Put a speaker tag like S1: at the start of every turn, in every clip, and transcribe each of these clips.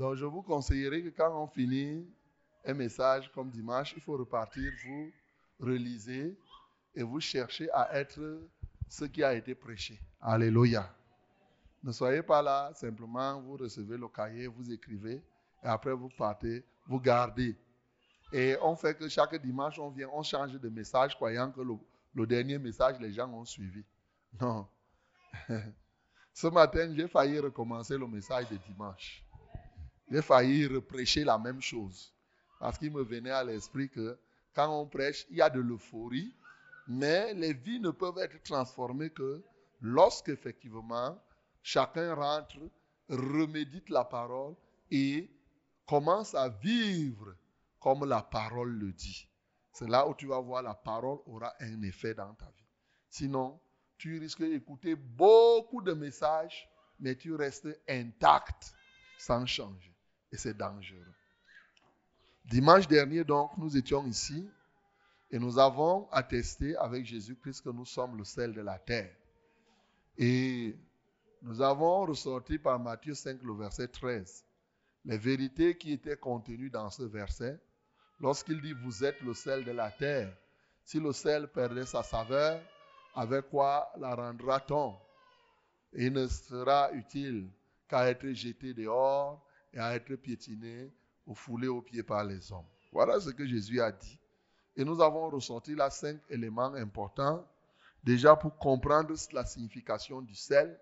S1: Donc, je vous conseillerais que quand on finit un message comme dimanche, il faut repartir, vous relisez et vous cherchez à être ce qui a été prêché. Alléluia. Ne soyez pas là, simplement, vous recevez le cahier, vous écrivez, et après vous partez, vous gardez. Et on fait que chaque dimanche, on vient, on change de message, croyant que le, dernier message, les gens ont suivi. Non. Ce matin, j'ai failli recommencer le message de dimanche. J'ai failli reprêcher la même chose. Parce qu'il me venait à l'esprit que quand on prêche, il y a de l'euphorie, mais les vies ne peuvent être transformées que lorsque effectivement chacun rentre, remédite la parole et commence à vivre comme la parole le dit. C'est là où tu vas voir la parole aura un effet dans ta vie. Sinon, tu risques d'écouter beaucoup de messages, mais tu restes intact sans changer. Et c'est dangereux. Dimanche dernier, donc, nous étions ici et nous avons attesté avec Jésus-Christ que nous sommes le sel de la terre. Et nous avons ressorti par Matthieu 5, le verset 13, les vérités qui étaient contenues dans ce verset. Lorsqu'il dit Vous êtes le sel de la terre, si le sel perdait sa saveur, avec quoi la rendra-t-on? Il ne sera utile qu'à être jeté dehors et à être piétiné ou foulé aux pieds par les hommes. Voilà ce que Jésus a dit. Et nous avons ressorti là cinq éléments importants, déjà pour comprendre la signification du sel,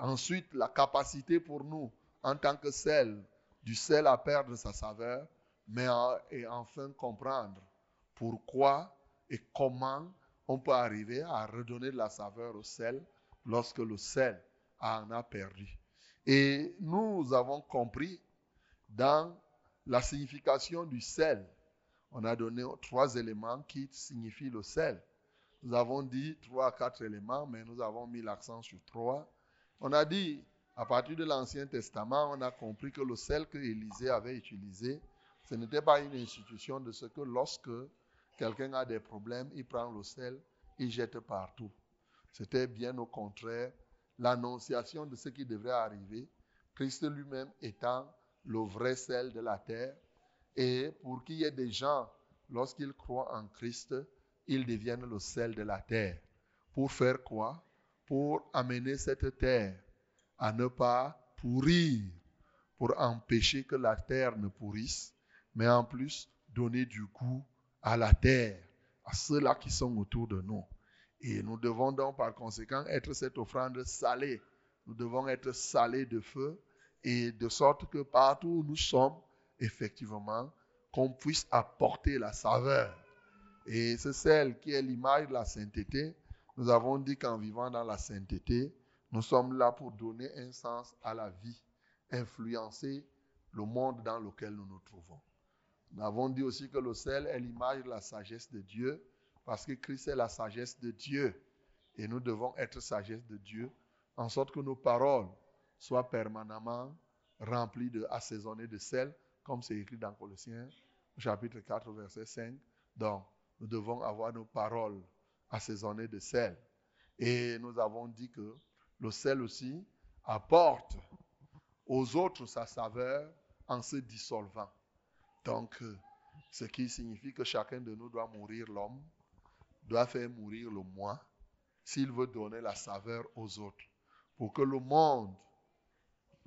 S1: Ensuite, la capacité pour nous, en tant que sel, du sel à perdre sa saveur, mais et enfin comprendre pourquoi et comment on peut arriver à redonner de la saveur au sel lorsque le sel en a perdu. Et nous avons compris dans la signification du sel, on a donné trois éléments qui signifient le sel. Nous avons dit trois, quatre éléments, mais nous avons mis l'accent sur trois. On a dit, à partir de l'Ancien Testament, on a compris que le sel que Élisée avait utilisé, ce n'était pas une institution de ce que lorsque quelqu'un a des problèmes, il prend le sel, il jette partout. C'était bien au contraire l'annonciation de ce qui devrait arriver, Christ lui-même étant le vrai sel de la terre, et pour qu'il y ait des gens, lorsqu'ils croient en Christ, ils deviennent le sel de la terre. Pour faire quoi? Pour amener cette terre à ne pas pourrir, pour empêcher que la terre ne pourrisse, mais en plus donner du goût à la terre, à ceux-là qui sont autour de nous. Et nous devons donc par conséquent être cette offrande salée. Nous devons être salés de feu et de sorte que partout où nous sommes, effectivement, qu'on puisse apporter la saveur. Et c'est celle qui est l'image de la sainteté nous avons dit qu'en vivant dans la sainteté, nous sommes là pour donner un sens à la vie, influencer le monde dans lequel nous nous trouvons. Nous avons dit aussi que le sel est l'image de la sagesse de Dieu, parce que Christ est la sagesse de Dieu. Et nous devons être sagesse de Dieu, en sorte que nos paroles soient permanemment remplies de assaisonnées de sel, comme c'est écrit dans Colossiens, chapitre 4, verset 5. Donc, nous devons avoir nos paroles assaisonné de sel. Et nous avons dit que le sel aussi apporte aux autres sa saveur en se dissolvant. Donc, euh, ce qui signifie que chacun de nous doit mourir l'homme, doit faire mourir le moi, s'il veut donner la saveur aux autres. Pour que le monde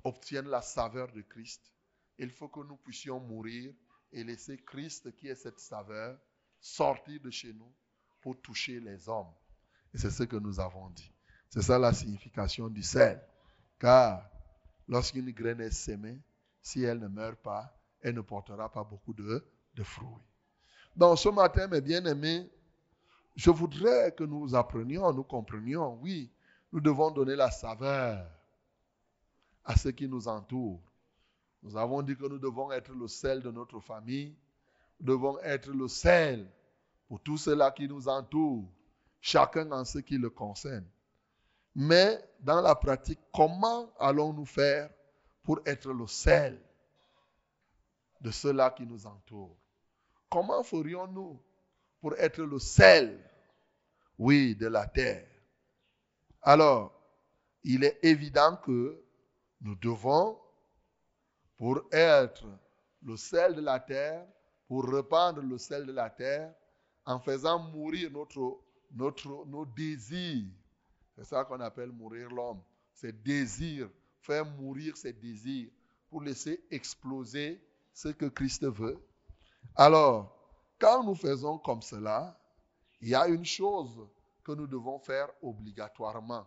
S1: obtienne la saveur de Christ, il faut que nous puissions mourir et laisser Christ, qui est cette saveur, sortir de chez nous pour toucher les hommes. Et c'est ce que nous avons dit. C'est ça la signification du sel. Car lorsqu'une graine est sémée, si elle ne meurt pas, elle ne portera pas beaucoup de, de fruits. Donc ce matin, mes bien-aimés, je voudrais que nous apprenions, nous comprenions, oui, nous devons donner la saveur à ce qui nous entoure. Nous avons dit que nous devons être le sel de notre famille, nous devons être le sel pour tout cela qui nous entoure, chacun en ce qui le concerne. Mais dans la pratique, comment allons-nous faire pour être le sel de cela qui nous entoure Comment ferions-nous pour être le sel, oui, de la terre Alors, il est évident que nous devons pour être le sel de la terre, pour répandre le sel de la terre, en faisant mourir notre, notre, nos désirs. C'est ça qu'on appelle mourir l'homme. Ses désirs, faire mourir ses désirs pour laisser exploser ce que Christ veut. Alors, quand nous faisons comme cela, il y a une chose que nous devons faire obligatoirement,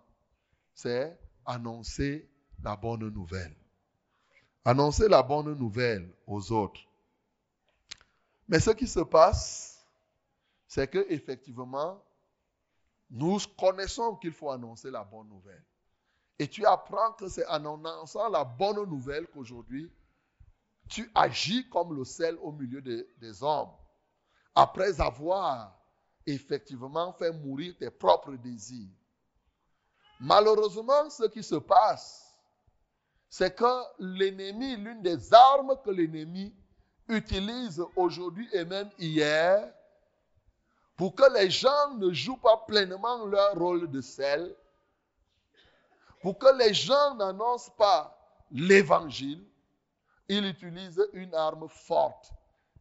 S1: c'est annoncer la bonne nouvelle. Annoncer la bonne nouvelle aux autres. Mais ce qui se passe, c'est que effectivement, nous connaissons qu'il faut annoncer la bonne nouvelle. Et tu apprends que c'est en annonçant la bonne nouvelle qu'aujourd'hui, tu agis comme le sel au milieu des hommes. Après avoir effectivement fait mourir tes propres désirs. Malheureusement, ce qui se passe, c'est que l'ennemi, l'une des armes que l'ennemi utilise aujourd'hui et même hier, pour que les gens ne jouent pas pleinement leur rôle de sel, pour que les gens n'annoncent pas l'évangile, il utilise une arme forte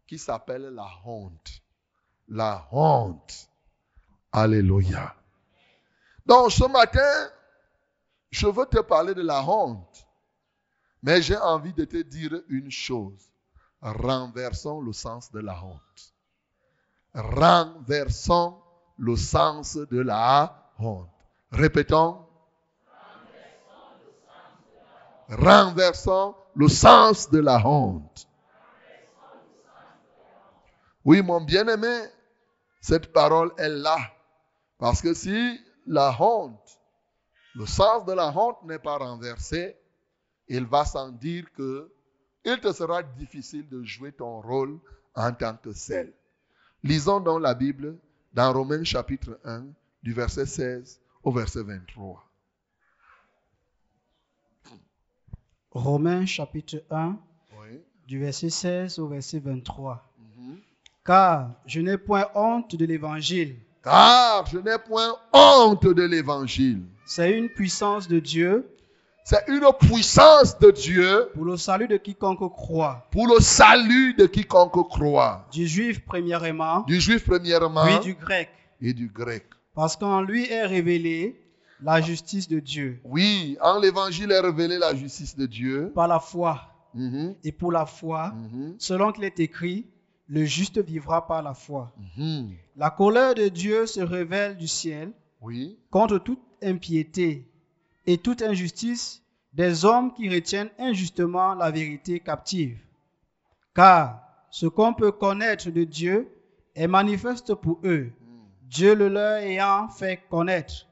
S1: qui s'appelle la honte. La honte. Alléluia. Donc ce matin, je veux te parler de la honte. Mais j'ai envie de te dire une chose. Renversons le sens de la honte. Renversons le sens de la honte. Répétons. Renversons le sens de la honte. Oui, mon bien-aimé, cette parole est là. Parce que si la honte, le sens de la honte n'est pas renversé, il va sans dire que il te sera difficile de jouer ton rôle en tant que seul. Lisons donc la Bible dans Romains chapitre 1, du verset 16 au verset 23.
S2: Romains chapitre 1, du verset 16 au verset 23. Car je n'ai point honte de l'évangile.
S1: Car je n'ai point honte de l'évangile.
S2: C'est une puissance de Dieu.
S1: C'est une puissance de Dieu.
S2: Pour le salut de quiconque croit.
S1: Pour le salut de quiconque croit.
S2: Du juif premièrement.
S1: Du juif premièrement.
S2: Puis du grec.
S1: Et du grec.
S2: Parce qu'en lui est révélé la justice de Dieu.
S1: Oui, en l'évangile est révélée la justice de Dieu.
S2: Par la foi. Mm-hmm. Et pour la foi, mm-hmm. selon qu'il est écrit, le juste vivra par la foi. Mm-hmm. La colère de Dieu se révèle du ciel
S1: oui.
S2: contre toute impiété et toute injustice des hommes qui retiennent injustement la vérité captive. Car ce qu'on peut connaître de Dieu est manifeste pour eux, mm. Dieu le leur ayant fait connaître.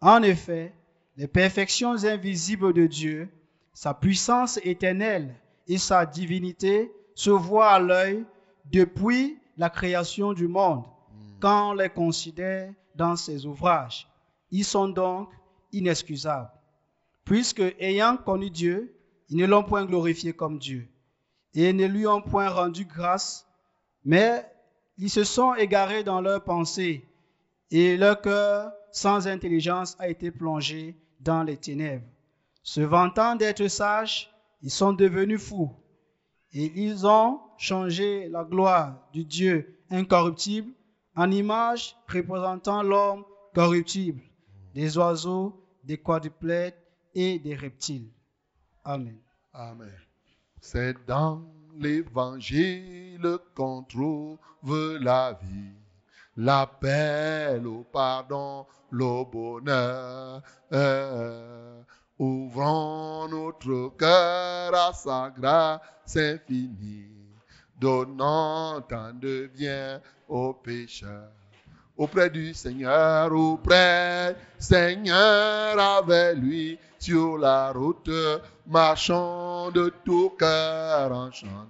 S2: En effet, les perfections invisibles de Dieu, sa puissance éternelle et sa divinité se voient à l'œil depuis la création du monde, quand on les considère dans ses ouvrages. Ils sont donc inexcusables, puisque ayant connu Dieu, ils ne l'ont point glorifié comme Dieu, et ne lui ont point rendu grâce, mais ils se sont égarés dans leurs pensées, et leur cœur sans intelligence a été plongé dans les ténèbres. Se vantant d'être sages, ils sont devenus fous et ils ont changé la gloire du Dieu incorruptible en image représentant l'homme corruptible, des oiseaux, des quadrupèdes et des reptiles. Amen.
S1: Amen. C'est dans l'évangile qu'on trouve la vie, l'appel au pardon, le bonheur. Ouvrons notre cœur à sa grâce infinie, donnant tant de bien aux pécheurs. Auprès du Seigneur, auprès Seigneur avec lui, sur la route, marchons de tout cœur en chantant.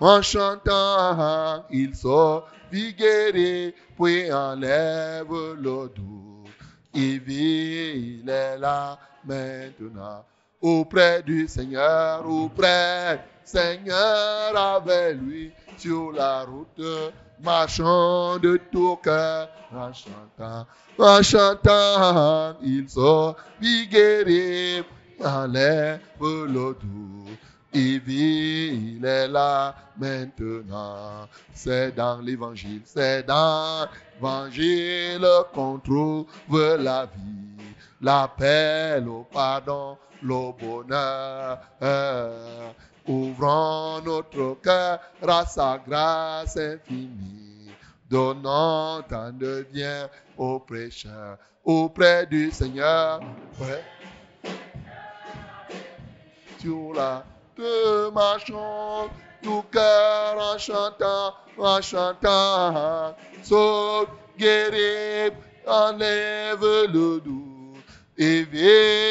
S1: En chantant, il sort guéri, puis enlève le doute. Il vit, il est là maintenant auprès du Seigneur, auprès Seigneur avec lui sur la route, marchant de tout cœur, en chantant, en chantant, ils sont guéris, le doute. Il vit, il est là maintenant. C'est dans l'évangile, c'est dans l'évangile qu'on trouve la vie, l'appel au pardon, le bonheur. Ouvrons notre cœur à sa grâce infinie, donnant tant de bien aux prêcheurs, auprès du Seigneur. Ouais. La de marchons, tout cœur en chantant, en chantant, sauf guérir, enlève le doute. Et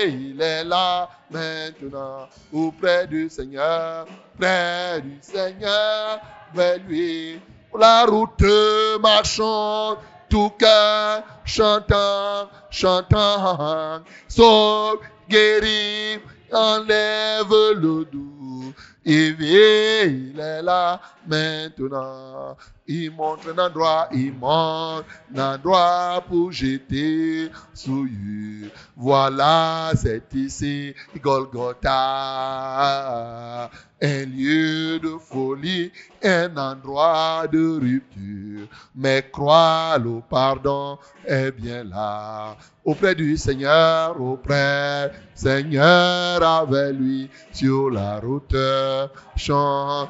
S1: il est là maintenant, auprès du Seigneur, près du Seigneur, vers lui. La route marchons, tout cœur chantant, chantant, sauf guérir, enlève le doute. Il vient, il est là maintenant. Il montre un endroit, il montre un endroit pour jeter souillure. Voilà, c'est ici Golgotha. Un lieu de folie, un endroit de rupture. Mais crois, le pardon est bien là. Auprès du Seigneur, auprès Seigneur avec lui sur la route. Chante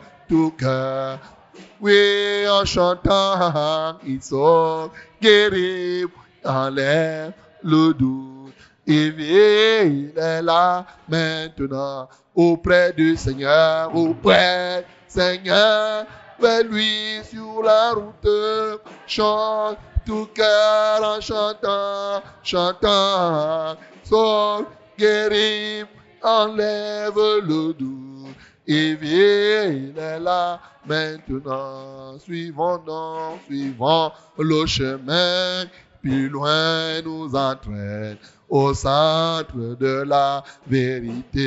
S1: Oui, en chantant, ils sont guéris, enlève le. Et vient, il est là maintenant, auprès du Seigneur, auprès Seigneur, vers lui sur la route. Chante tout cœur en chantant, chantant, sont guéris, enlève le doute. Vient, il est là maintenant. Suivons donc, suivons le chemin, plus loin nous entraîne au centre de la vérité.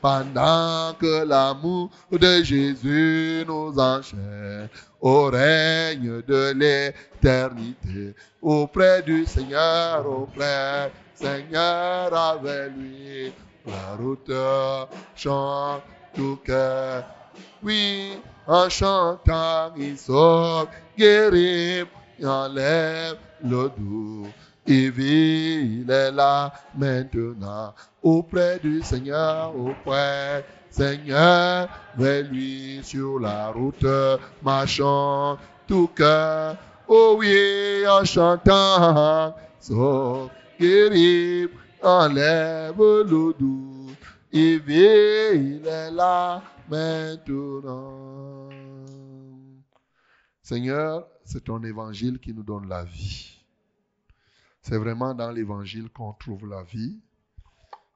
S1: Pendant que l'amour de Jésus nous enchaîne au règne de l'éternité, auprès du Seigneur, auprès Seigneur avec lui. La route chante tout cœur. Oui, en chantant, il sort guéri, il enlève le doute. Il vit, il est là maintenant, auprès du Seigneur, auprès Seigneur, vers lui sur la route, marchant tout cœur. Oh oui, en chantant, sort guéri, enlève le doute. Il vit, il est là maintenant. Seigneur, c'est ton évangile qui nous donne la vie. C'est vraiment dans l'évangile qu'on trouve la vie.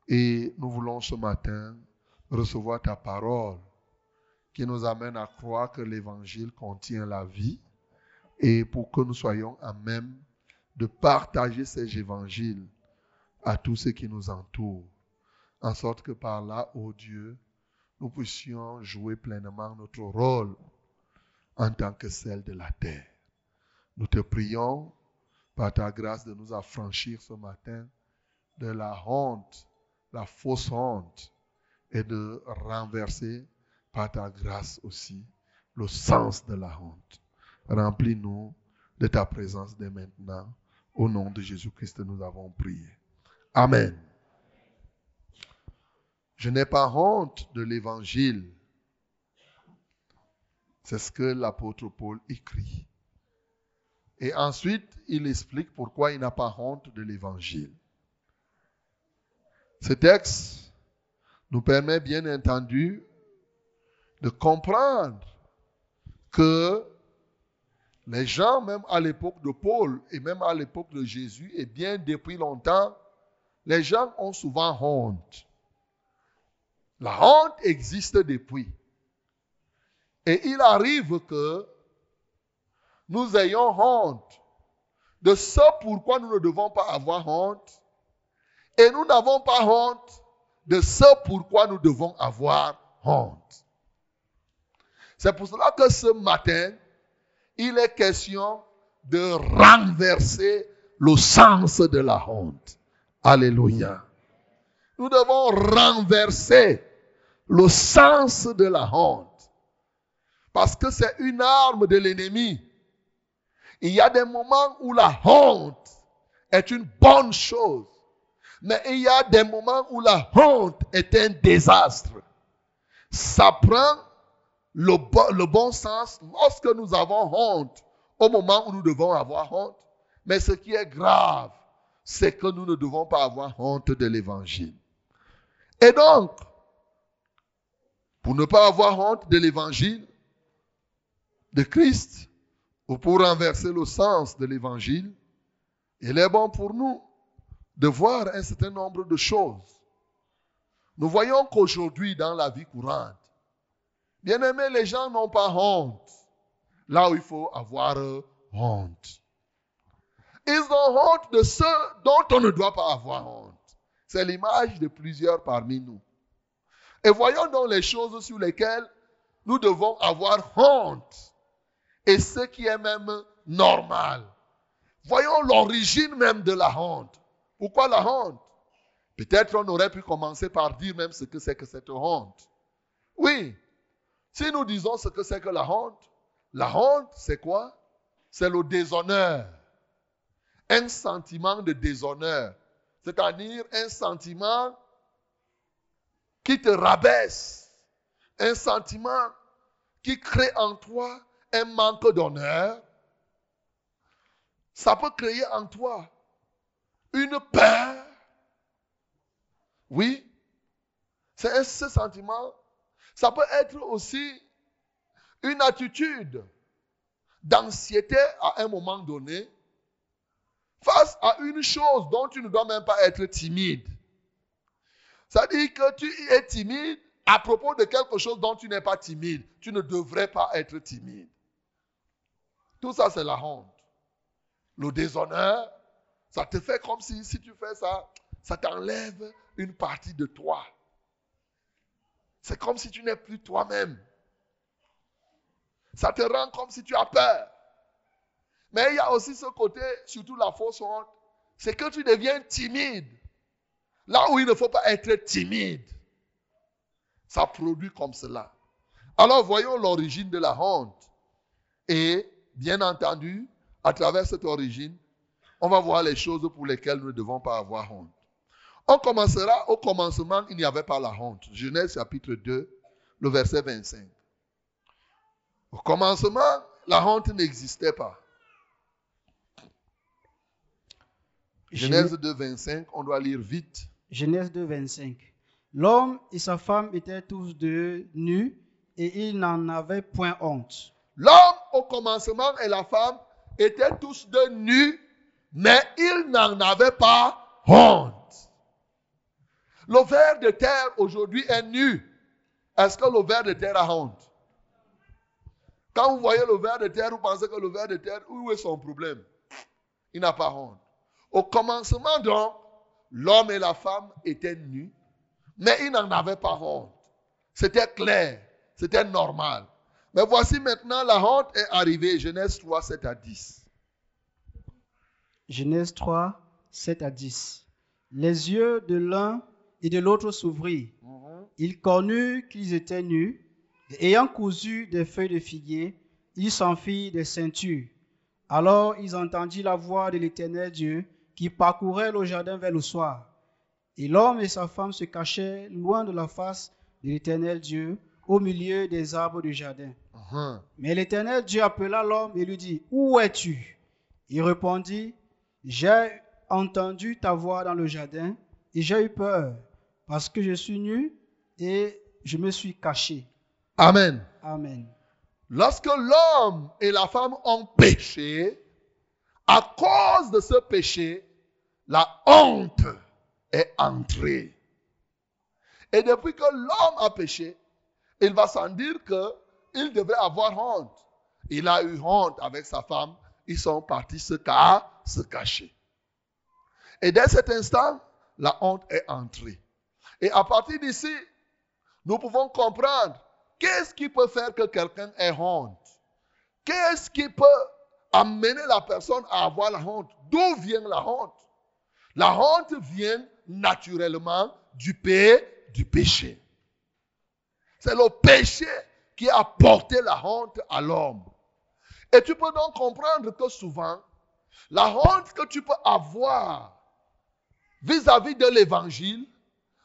S1: Et nous voulons ce matin recevoir ta parole qui nous amène à croire que l'évangile contient la vie et pour que nous soyons à même de partager ces évangiles à tous ceux qui nous entourent, en sorte que par là, ô Dieu, nous puissions jouer pleinement notre rôle en tant que celle de la terre. Nous te prions par ta grâce de nous affranchir ce matin de la honte, la fausse honte, et de renverser par ta grâce aussi le sens de la honte. Remplis-nous de ta présence dès maintenant. Au nom de Jésus-Christ, nous avons prié. Amen. Je n'ai pas honte de l'évangile. C'est ce que l'apôtre Paul écrit. Et ensuite, il explique pourquoi il n'a pas honte de l'évangile. Ce texte nous permet bien entendu de comprendre que les gens, même à l'époque de Paul et même à l'époque de Jésus, et bien depuis longtemps, les gens ont souvent honte. La honte existe depuis. Et il arrive que nous ayons honte de ce pourquoi nous ne devons pas avoir honte. Et nous n'avons pas honte de ce pourquoi nous devons avoir honte. C'est pour cela que ce matin, il est question de renverser le sens de la honte. Alléluia. Nous devons renverser le sens de la honte. Parce que c'est une arme de l'ennemi. Il y a des moments où la honte est une bonne chose. Mais il y a des moments où la honte est un désastre. Ça prend le bon, le bon sens lorsque nous avons honte, au moment où nous devons avoir honte. Mais ce qui est grave, c'est que nous ne devons pas avoir honte de l'évangile. Et donc, pour ne pas avoir honte de l'évangile de Christ, ou pour renverser le sens de l'évangile, il est bon pour nous de voir un certain nombre de choses. Nous voyons qu'aujourd'hui, dans la vie courante, bien aimé, les gens n'ont pas honte là où il faut avoir honte. Ils ont honte de ce dont on ne doit pas avoir honte. C'est l'image de plusieurs parmi nous. Et voyons donc les choses sur lesquelles nous devons avoir honte. Et ce qui est même normal. Voyons l'origine même de la honte. Pourquoi la honte? Peut-être on aurait pu commencer par dire même ce que c'est que cette honte. Oui, si nous disons ce que c'est que la honte, la honte, c'est quoi? C'est le déshonneur. Un sentiment de déshonneur. C'est-à-dire un sentiment qui te rabaisse. Un sentiment qui crée en toi un manque d'honneur. Ça peut créer en toi une peur. Oui, c'est ce sentiment. Ça peut être aussi une attitude d'anxiété à un moment donné face à une chose dont tu ne dois même pas être timide. Dit que tu es timide à propos de quelque chose dont tu n'es pas timide. Tu ne devrais pas être timide. Tout ça, c'est la honte. Le déshonneur, ça te fait comme si, si tu fais ça, ça t'enlève une partie de toi. C'est comme si tu n'es plus toi-même. Ça te rend comme si tu as peur. Mais il y a aussi ce côté, surtout la fausse honte, c'est que tu deviens timide. Là où il ne faut pas être timide. Ça produit comme cela. Alors voyons l'origine de la honte. Et bien entendu, à travers cette origine, on va voir les choses pour lesquelles nous ne devons pas avoir honte. On commencera au commencement, il n'y avait pas la honte. Genèse chapitre 2, le verset 25. Au commencement, la honte n'existait pas. Genèse 2, 25, on doit lire vite.
S2: Genèse 2, 25. L'homme et sa femme étaient tous deux nus et ils n'en avaient point honte.
S1: L'homme au commencement et la femme étaient tous deux nus, mais ils n'en avaient pas honte. Le ver de terre aujourd'hui est nu. Est-ce que le ver de terre a honte? Quand vous voyez le ver de terre, vous pensez que le ver de terre, où est son problème? Il n'a pas honte. Au commencement donc, l'homme et la femme étaient nus, mais ils n'en avaient pas honte. C'était clair, c'était normal. Mais voici maintenant la honte est arrivée. Genèse 3, 7 à 10.
S2: Genèse 3, 7 à 10. Les yeux de l'un et de l'autre s'ouvrirent. Ils connurent qu'ils étaient nus, et ayant cousu des feuilles de figuier, ils s'enfirent des ceintures. Alors ils entendirent la voix de l'Éternel Dieu qui parcourait le jardin vers le soir. Et l'homme et sa femme se cachaient loin de la face de l'Éternel Dieu, au milieu des arbres du jardin. Mais l'Éternel Dieu appela l'homme et lui dit, Où es-tu? Il répondit, J'ai entendu ta voix dans le jardin et j'ai eu peur parce que je suis nu et je me suis caché.
S1: Amen.
S2: Amen.
S1: Lorsque l'homme et la femme ont péché, à cause de ce péché, la honte est entrée. Et depuis que l'homme a péché, il va sans dire qu'il devrait avoir honte. Il a eu honte avec sa femme. Ils sont partis se, se cacher. Et dès cet instant, la honte est entrée. Et à partir d'ici, nous pouvons comprendre qu'est-ce qui peut faire que quelqu'un ait honte. Qu'est-ce qui peut amener la personne à avoir la honte D'où vient la honte? La honte vient naturellement du, péché. C'est le péché qui a porté la honte à l'homme. Et tu peux donc comprendre que souvent, la honte que tu peux avoir vis-à-vis de l'évangile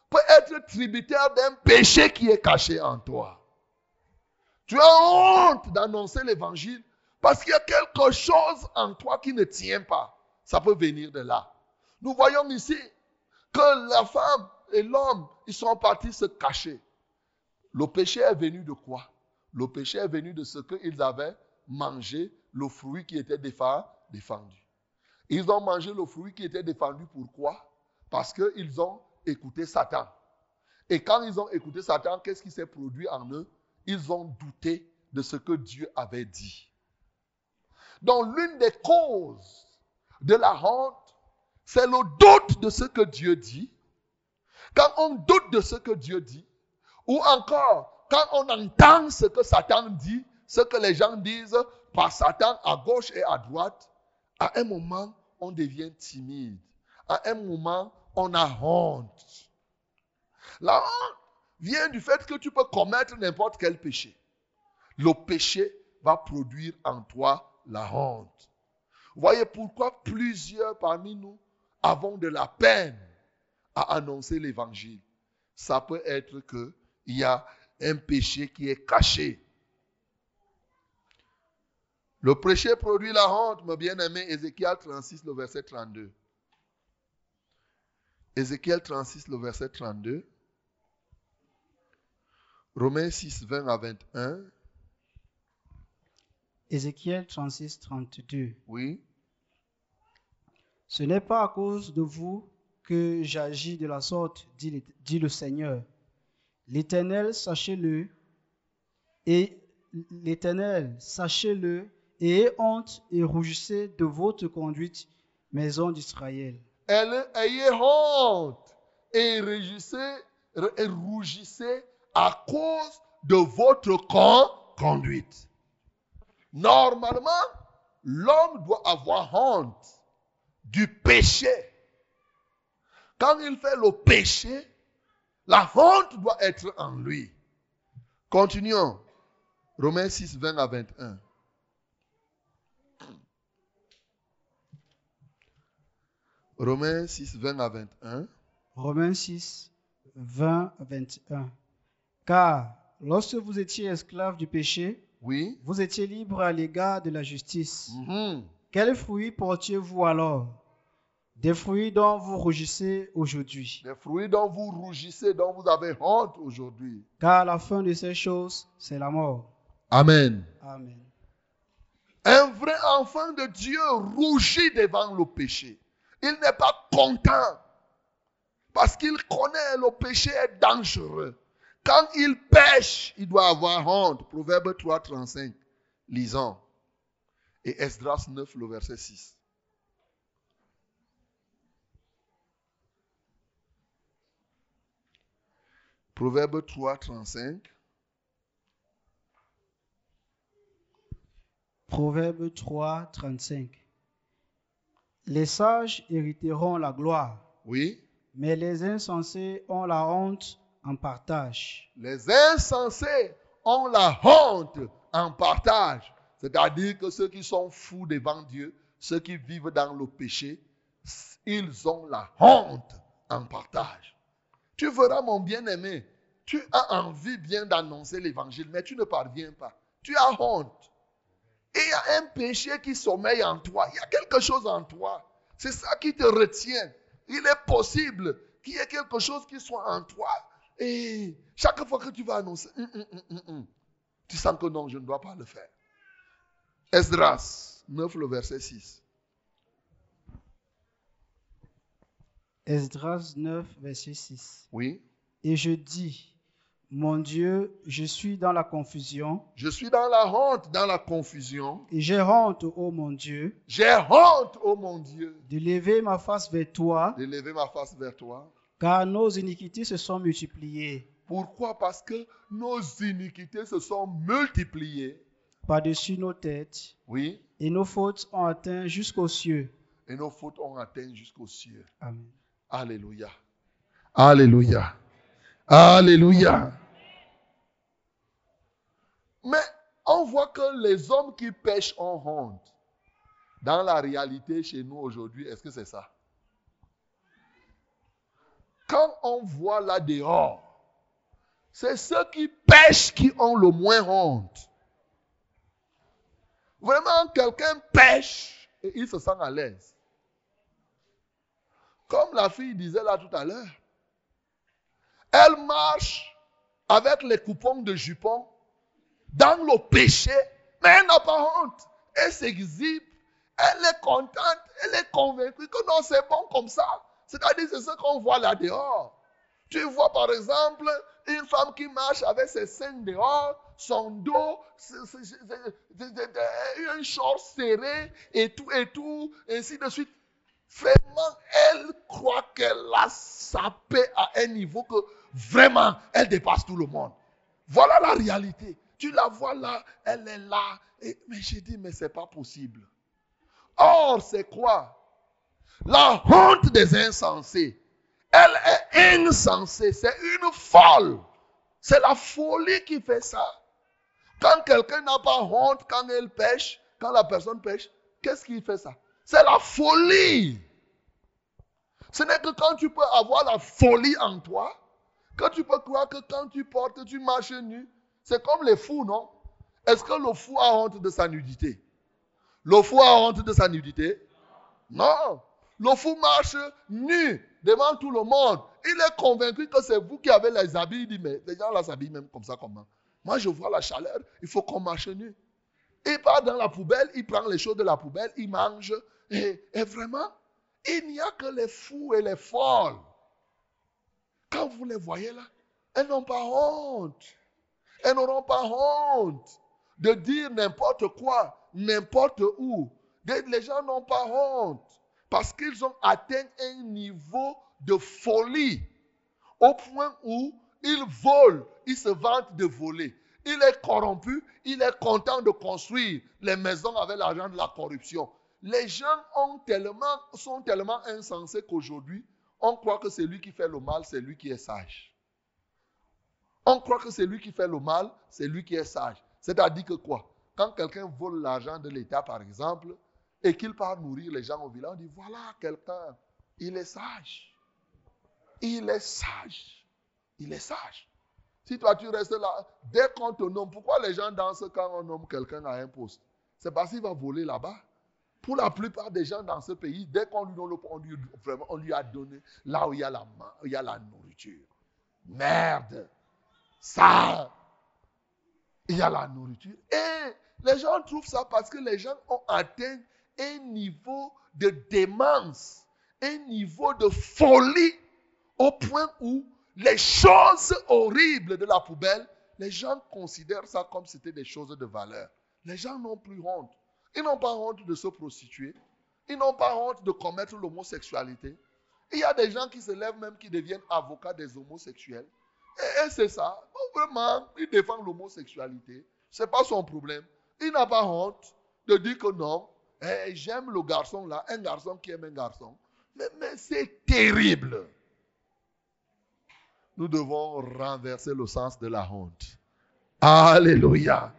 S1: peut être tributaire d'un péché qui est caché en toi. Tu as honte d'annoncer l'évangile parce qu'il y a quelque chose en toi qui ne tient pas. Ça peut venir de là. Nous voyons ici que la femme et l'homme, ils sont partis se cacher. Le péché est venu de quoi? Le péché est venu de ce qu'ils avaient mangé, le fruit qui était défendu. Ils ont mangé le fruit qui était défendu. Pourquoi? Parce qu'ils ont écouté Satan. Et quand ils ont écouté Satan, qu'est-ce qui s'est produit en eux? Ils ont douté de ce que Dieu avait dit. Donc l'une des causes de la honte, c'est le doute de ce que Dieu dit. Quand on doute de ce que Dieu dit, ou encore quand on entend ce que Satan dit, ce que les gens disent par Satan à gauche et à droite, à un moment, on devient timide. À un moment, on a honte. La honte vient du fait que tu peux commettre n'importe quel péché. Le péché va produire en toi la honte. Voyez pourquoi plusieurs parmi nous avons de la peine à annoncer l'évangile. Ça peut être qu'il y a un péché qui est caché. Le péché produit la honte, mon bien-aimé, Ézéchiel 36, le verset 32. Ézéchiel 36, le verset 32. Romains 6, 20 à 21.
S2: Ézéchiel 36, 32.
S1: Oui.
S2: Ce n'est pas à cause de vous que j'agis de la sorte, dit, dit le Seigneur. L'Éternel, sachez-le, et l'Éternel, sachez-le, et honte et rougissez de votre conduite, maison d'Israël.
S1: Elle ayez honte et rougissez, et rougissez à cause de votre conduite. Normalement, l'homme doit avoir honte du péché. Quand il fait le péché, la honte doit être en lui. Continuons. Romains 6, 20 à 21. Romains 6, 20 à 21.
S2: Romains 6, 20 à 21. Car lorsque vous étiez esclave du péché,
S1: Oui.
S2: vous étiez libre à l'égard de la justice.
S1: Mhm.
S2: Quels fruits portiez-vous alors? Des fruits dont vous rougissez aujourd'hui.
S1: Les fruits dont vous rougissez, dont vous avez honte aujourd'hui.
S2: Car la fin de ces choses, c'est la mort.
S1: Amen.
S2: Amen.
S1: Un vrai enfant de Dieu rougit devant le péché. Il n'est pas content parce qu'il connaît le péché est dangereux. Quand il pêche, il doit avoir honte. Proverbe 3, 35. Lisons. Et Esdras 9, le verset 6. Proverbe 3, 35.
S2: Proverbe 3, 35. Les sages hériteront la gloire,
S1: Oui.
S2: mais les insensés ont la honte partage.
S1: Les insensés ont la honte en partage. C'est-à-dire que ceux qui sont fous devant Dieu, ceux qui vivent dans le péché, ils ont la honte en partage. Tu verras, mon bien-aimé, tu as envie bien d'annoncer l'évangile, mais tu ne parviens pas. Tu as honte. Et il y a un péché qui sommeille en toi. Il y a quelque chose en toi. C'est ça qui te retient. Il est possible qu'il y ait quelque chose qui soit en toi. Et chaque fois que tu vas annoncer, hum, hum, hum, tu sens que non, je ne dois pas le faire. Esdras 9, le verset 6.
S2: Esdras 9, verset 6.
S1: Oui.
S2: Et je dis, mon Dieu, je suis dans la confusion,
S1: Je suis dans la honte, dans la confusion.
S2: et j'ai honte, ô mon Dieu,
S1: J'ai honte, oh mon Dieu,
S2: de lever ma face vers toi,
S1: de lever ma face vers toi.
S2: Car nos iniquités se sont multipliées
S1: Pourquoi? Parce que nos iniquités se sont multipliées.
S2: par-dessus nos têtes,
S1: Oui.
S2: et nos fautes ont atteint jusqu'aux cieux.
S1: Et nos fautes ont atteint jusqu'aux cieux.
S2: Amen.
S1: Alléluia. Alléluia. Alléluia. On voit que les hommes qui pêchent ont honte. Dans la réalité, chez nous aujourd'hui, est-ce que c'est ça? Quand on voit là dehors, c'est ceux qui pêchent qui ont le moins honte. Vraiment, quelqu'un pêche et il se sent à l'aise. Comme la fille disait là tout à l'heure. Elle marche avec les coupons de jupon dans le péché, mais elle n'a pas honte. Elle s'exhibe, elle est contente, elle est convaincue que non, c'est bon comme ça. C'est-à-dire, c'est ce qu'on voit là dehors. Tu vois par exemple une femme qui marche avec ses seins dehors, son dos, un short serré et tout, et tout, ainsi de suite. Vraiment, elle croit qu'elle a sapé à un niveau que vraiment, elle dépasse tout le monde. Voilà la réalité. Tu la vois là, elle est là. mais j'ai dit, mais ce n'est pas possible. Or, c'est quoi? La honte des insensés. Elle est insensée, c'est une folle. C'est la folie qui fait ça. Quand quelqu'un n'a pas honte, quand elle pêche, quand la personne pêche, qu'est-ce qui fait ça? C'est la folie. Ce n'est que quand tu peux avoir la folie en toi, que tu peux croire que quand tu portes, tu marches nu. C'est comme les fous, non? Est-ce que le fou a honte de sa nudité? Le fou a honte de sa nudité? Non. Le fou marche nu devant tout le monde. Il est convaincu que c'est vous qui avez les habits. Il dit, mais les gens là s'habillent même comme ça, comment? Moi, je vois la chaleur, il faut qu'on marche nu. Il part dans la poubelle, il prend les choses de la poubelle, il mange. Et, vraiment, il n'y a que les fous et les folles. Quand vous les voyez là, elles n'ont pas honte. Elles n'auront pas honte de dire n'importe quoi, n'importe où. Les gens n'ont pas honte parce qu'ils ont atteint un niveau de folie au point où ils volent, ils se vantent de voler. Il est corrompu, il est content de construire les maisons avec l'argent de la corruption. Les gens ont tellement, sont tellement insensés qu'aujourd'hui, on croit que c'est lui qui fait le mal, c'est lui qui est sage. On croit que c'est lui qui fait le mal, c'est lui qui est sage. C'est-à-dire que quoi? Quand quelqu'un vole l'argent de l'État, par exemple, et qu'il part nourrir les gens au village, on dit, voilà quelqu'un, il est sage. Il est sage. Il est sage. Si toi tu restes là, dès qu'on te nomme, pourquoi les gens dansent quand on nomme quelqu'un à un poste? C'est parce qu'il va voler là-bas. Pour la plupart des gens dans ce pays, dès qu'on lui donne le on lui, on lui a donné là où il y a la nourriture. Merde. Ça. Il y a la nourriture. Et les gens trouvent ça parce que les gens ont atteint un niveau de démence, un niveau de folie, au point où les choses horribles de la poubelle, les gens considèrent ça comme c'était des choses de valeur. Les gens n'ont plus honte. Ils n'ont pas honte de se prostituer. Ils n'ont pas honte de commettre l'homosexualité. Il y a des gens qui se lèvent même qui deviennent avocats des homosexuels. Et, c'est ça. vraiment, il défend l'homosexualité. Ce n'est pas son problème. Il n'a pas honte de dire que non, eh, j'aime le garçon là, un garçon qui aime un garçon. Mais, mais c'est terrible. Nous devons renverser le sens de la honte. Alléluia.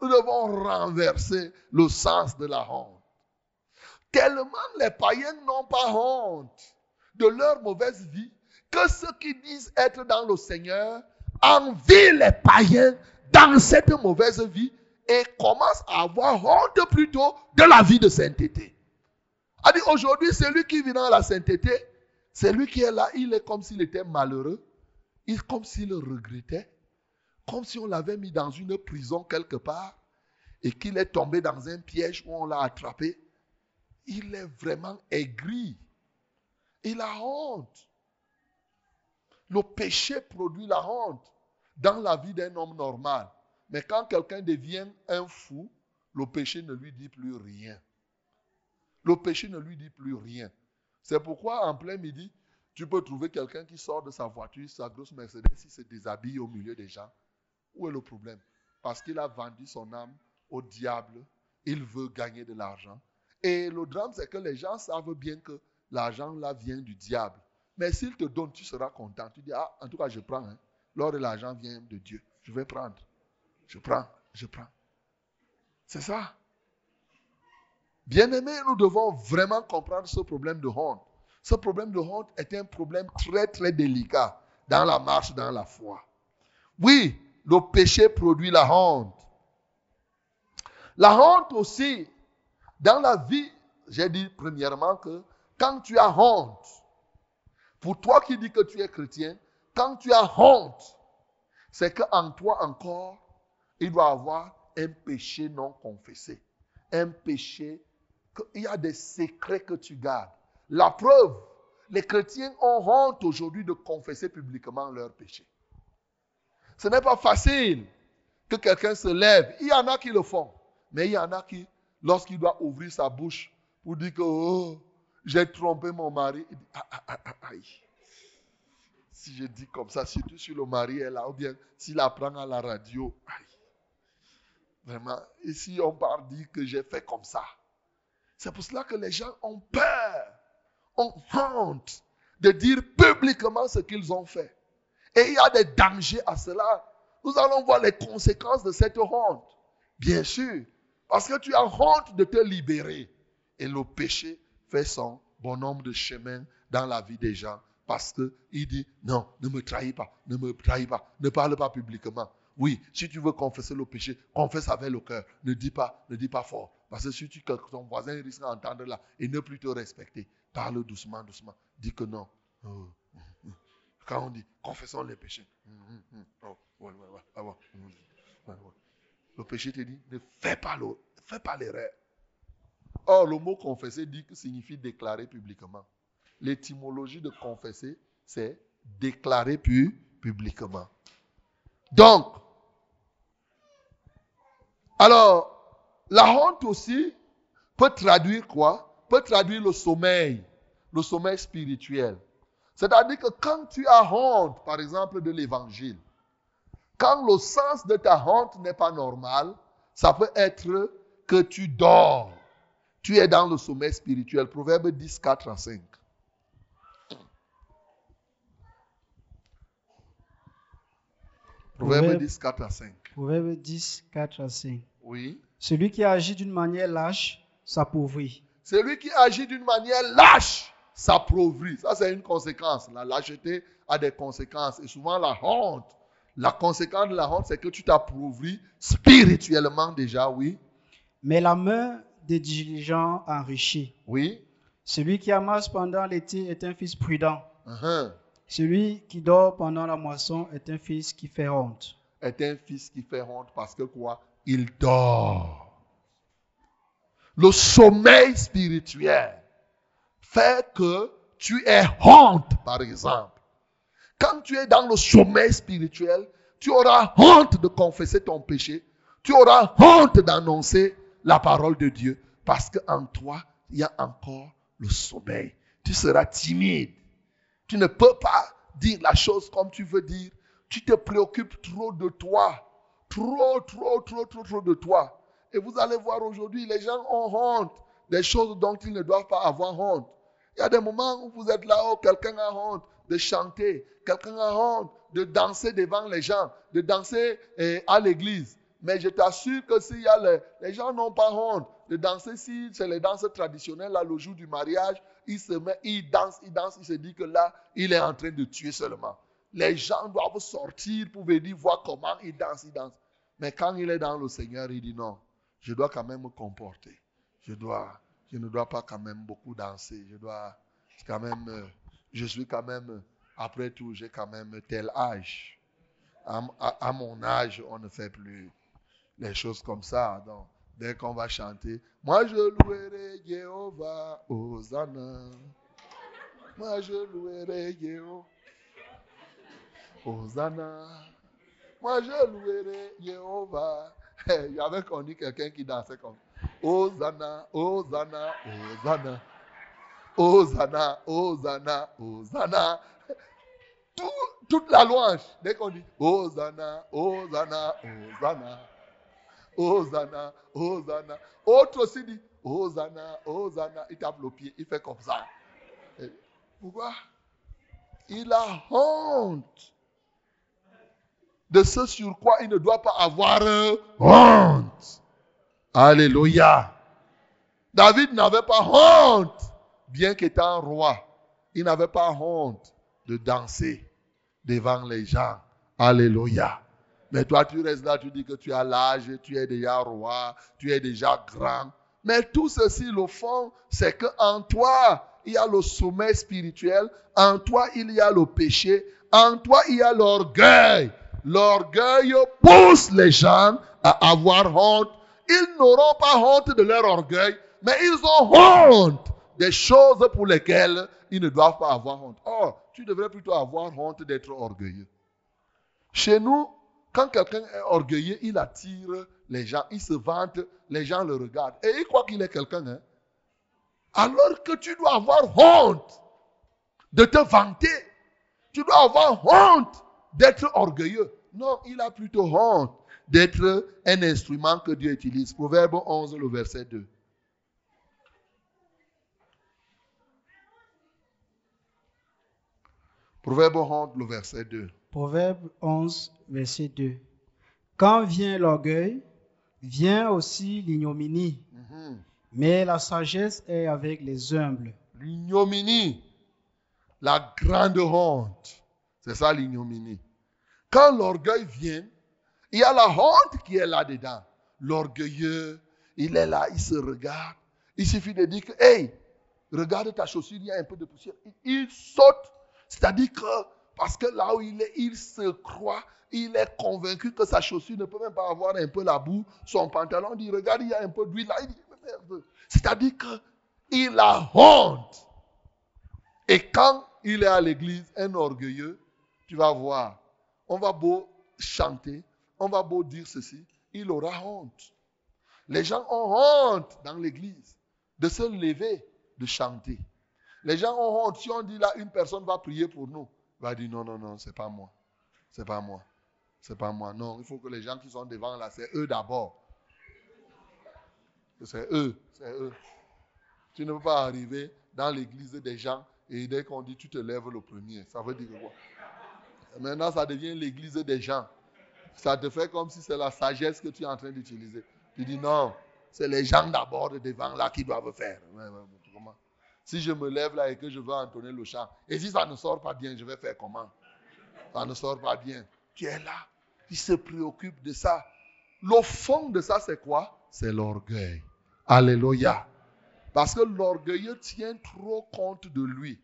S1: Nous devons renverser le sens de la honte. Tellement les païens n'ont pas honte de leur mauvaise vie que ceux qui disent être dans le Seigneur envient les païens dans cette mauvaise vie et commence à avoir honte plutôt de la vie de sainteté. Aujourd'hui, celui qui vit dans la sainteté, celui qui est là, il est comme s'il était malheureux, il est comme s'il regrettait, comme si on l'avait mis dans une prison quelque part et qu'il est tombé dans un piège où on l'a attrapé. Il est vraiment aigri. Il a honte. Le péché produit la honte dans la vie d'un homme normal. Mais quand quelqu'un devient un fou, le péché ne lui dit plus rien. Le péché ne lui dit plus rien. C'est pourquoi en plein midi, tu peux trouver quelqu'un qui sort de sa voiture, sa grosse Mercedes, il se déshabille au milieu des gens. Où est le problème? Parce qu'il a vendu son âme au diable. Il veut gagner de l'argent. Et le drame, c'est que les gens savent bien que l'argent là vient du diable. Mais s'il te donne, tu seras content. Tu dis, ah, en tout cas, je prends. Hein. Lors de l'argent vient de Dieu. Je vais prendre. Je prends, je prends. C'est ça. Bien-aimés, nous devons vraiment comprendre ce problème de honte. Ce problème de honte est un problème très, très délicat dans la marche, dans la foi. Oui, le péché produit la honte. La honte aussi, dans la vie, j'ai dit premièrement que quand tu as honte, pour toi qui dis que tu es chrétien, quand tu as honte, c'est qu'en toi encore, il doit avoir un péché non confessé. Un péché, il y a des secrets que tu gardes. La preuve, les chrétiens ont honte aujourd'hui de confesser publiquement leurs péchés. Ce n'est pas facile que quelqu'un se lève. Il y en a qui le font. Mais il y en a qui, lorsqu'il doit ouvrir sa bouche pour dire que oh, j'ai trompé mon mari, il dit, ah, ah, ah, si je dis comme ça, surtout si le mari est là, ou bien s'il apprend à la radio, aïe. Vraiment, ici on part dire que j'ai fait comme ça. C'est pour cela que les gens ont peur, ont honte de dire publiquement ce qu'ils ont fait. Et il y a des dangers à cela. Nous allons voir les conséquences de cette honte. Bien sûr, parce que tu as honte de te libérer. Et le péché fait son bon nombre de chemins dans la vie des gens. Parce qu'il dit, non, ne me trahis pas, ne me trahis pas, ne parle pas publiquement. Oui, si tu veux confesser le péché, confesse avec le cœur. Ne dis pas, ne dis pas fort. Parce que si tu, ton voisin risque d'entendre là et ne plus te respecter, parle doucement, doucement. Dis que non. Oh, quand on dit, confessons les péchés. Le péché te dit, ne fais pas l'erreur. Or, le mot confesser dit que signifie déclarer publiquement. L'étymologie de confesser, c'est déclarer publiquement. Donc, alors, la honte aussi peut traduire quoi? Peut traduire le sommeil, le sommeil spirituel. C'est-à-dire que quand tu as honte, par exemple, de l'évangile, quand le sens de ta honte n'est pas normal, ça peut être que tu dors. Tu es dans le sommeil spirituel. Proverbe 10, 4 à 5. Proverbe 10, 4 à 5.
S2: Proverbe 10, 4 à 5.
S1: Oui.
S2: Celui qui agit d'une manière lâche s'appauvrit.
S1: Celui qui agit d'une manière lâche s'appauvrit. Ça, c'est une conséquence. La lâcheté a des conséquences. Et souvent, la honte. La conséquence de la honte, c'est que tu t'appauvris spirituellement déjà, oui.
S2: Mais la main des diligents enrichit.
S1: Oui.
S2: Celui qui amasse pendant l'été est un fils prudent.
S1: Uh-huh.
S2: Celui qui dort pendant la moisson est un fils qui fait honte.
S1: Est un fils qui fait honte parce que quoi? Il dort. Le sommeil spirituel fait que tu es honte, par exemple. Quand tu es dans le sommeil spirituel, tu auras honte de confesser ton péché. Tu auras honte d'annoncer la parole de Dieu parce qu'en toi, il y a encore le sommeil. Tu seras timide. Tu ne peux pas dire la chose comme tu veux dire. Tu te préoccupes trop de toi. Trop, trop, trop, trop, trop de toi. Et vous allez voir aujourd'hui, les gens ont honte des choses dont ils ne doivent pas avoir honte. Il y a des moments où vous êtes là, où quelqu'un a honte de chanter, quelqu'un a honte de danser devant les gens, de danser eh, à l'église. Mais je t'assure que s'il y a les, les gens n'ont pas honte de danser, si c'est les danses traditionnelles, là, le jour du mariage, il se met, il danse, il danse, il se dit que là, il est en train de tuer seulement. Les gens doivent sortir pour venir voir comment il danse, il danse. Mais quand il est dans le Seigneur, il dit non, je dois quand même me comporter. Je dois, je ne dois pas quand même beaucoup danser. Je dois quand même, euh, je suis quand même, après tout, j'ai quand même tel âge. À, mon âge, on ne fait plus les choses comme ça. Donc, dès qu'on va chanter, moi je louerai Jéhovah, Hosanna. Moi je louerai Jéhovah, Hosanna. Moi je louerai Jéhovah. Il y avait connu quelqu'un qui dansait comme Hosanna, Hosanna, Hosanna. Hosanna, Hosanna, Hosanna. Tout, toute la louange, dès qu'on dit Hosanna, Hosanna, Hosanna. Hosanna, Hosanna. Autre aussi dit Hosanna, Hosanna. Il tape le pied, il fait comme ça. pourquoi? Il a honte de ce sur quoi il ne doit pas avoir honte. Alléluia. David n'avait pas honte, bien qu'étant roi. Il n'avait pas honte de danser devant les gens. Alléluia. Mais toi, tu restes là, tu dis que tu as l'âge, tu es déjà roi, tu es déjà grand. Mais tout ceci, le fond, c'est qu'en toi, il y a le sommet spirituel, en toi, il y a le péché, en toi, il y a l'orgueil. L'orgueil pousse les gens à avoir honte. Ils n'auront pas honte de leur orgueil, mais ils ont honte des choses pour lesquelles ils ne doivent pas avoir honte. Or, tu devrais plutôt avoir honte d'être orgueilleux. Chez nous, quand quelqu'un est orgueilleux, il attire les gens, il se vante, les gens le regardent. Et il croit qu'il est quelqu'un. Hein? Alors que tu dois avoir honte de te vanter. Tu dois avoir honte d'être orgueilleux. Non, il a plutôt honte d'être un instrument que Dieu utilise. Proverbe 11, le verset 2. Proverbe 11, le verset 2.
S2: Proverbe 11, verset 2. Quand vient l'orgueil, vient aussi l'ignominie.
S1: Mhm.
S2: Mais la sagesse est avec les humbles.
S1: L'ignominie, la grande honte. C'est ça l'ignominie. Quand l'orgueil vient, il y a la honte qui est là-dedans. L'orgueilleux, il est là, il se regarde. Il suffit de dire que, hey, regarde ta chaussure, il y a un peu de poussière. Il saute. C'est-à-dire que, parce que là où il est, il se croit, il est convaincu que sa chaussure ne peut même pas avoir un peu la boue. Son pantalon dit, regarde, il y a un peu d'huile là. Il dit, merde. C'est-à-dire qu'il a honte. Et quand il est à l'église, un orgueilleux, tu vas voir, on va beau chanter, on va beau dire ceci, il aura honte. Les gens ont honte dans l'église de se lever, de chanter. Les gens ont honte. Si on dit là, une personne va prier pour nous, va dire non, non, non, c'est pas moi. C'est pas moi. C'est pas moi. Non, il faut que les gens qui sont devant là, c'est eux d'abord. C'est eux, c'est eux. Tu ne peux pas arriver dans l'église des gens et dès qu'on dit tu te lèves le premier, ça veut dire quoi? Maintenant, ça devient l'église des gens. Ça te fait comme si c'est la sagesse que tu es en train d'utiliser. Tu dis non, c'est les gens d'abord de devant là qui doivent faire. Si je me lève là et que je veux entonner le chant, et si ça ne sort pas bien, je vais faire comment? Ça ne sort pas bien. Tu es là, il se préoccupe de ça. Le fond de ça, c'est quoi? C'est l'orgueil. Alléluia. Parce que l'orgueilleux tient trop compte de lui.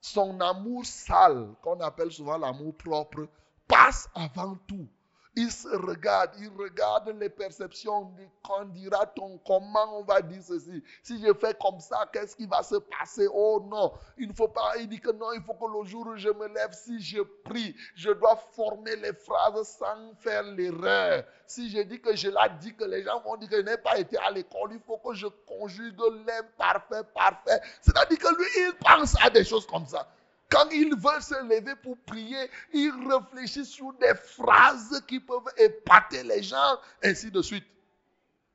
S1: Son amour sale, qu'on appelle souvent l'amour propre, passe avant tout. Il se regarde, il regarde les perceptions. Quand dira-t-on Comment on va dire ceci Si je fais comme ça, qu'est-ce qui va se passer? Oh non, il ne faut pas. Il dit que non, il faut que le jour où je me lève, si je prie, je dois former les phrases sans faire l'erreur. Si je dis que je l'ai dit, que les gens vont dire que je n'ai pas été à l'école, il faut que je conjugue l'imparfait parfait. C'est-à-dire que lui, il pense à des choses comme ça. Quand il veut se lever pour prier, il réfléchit sur des phrases qui peuvent épater les gens, ainsi de suite.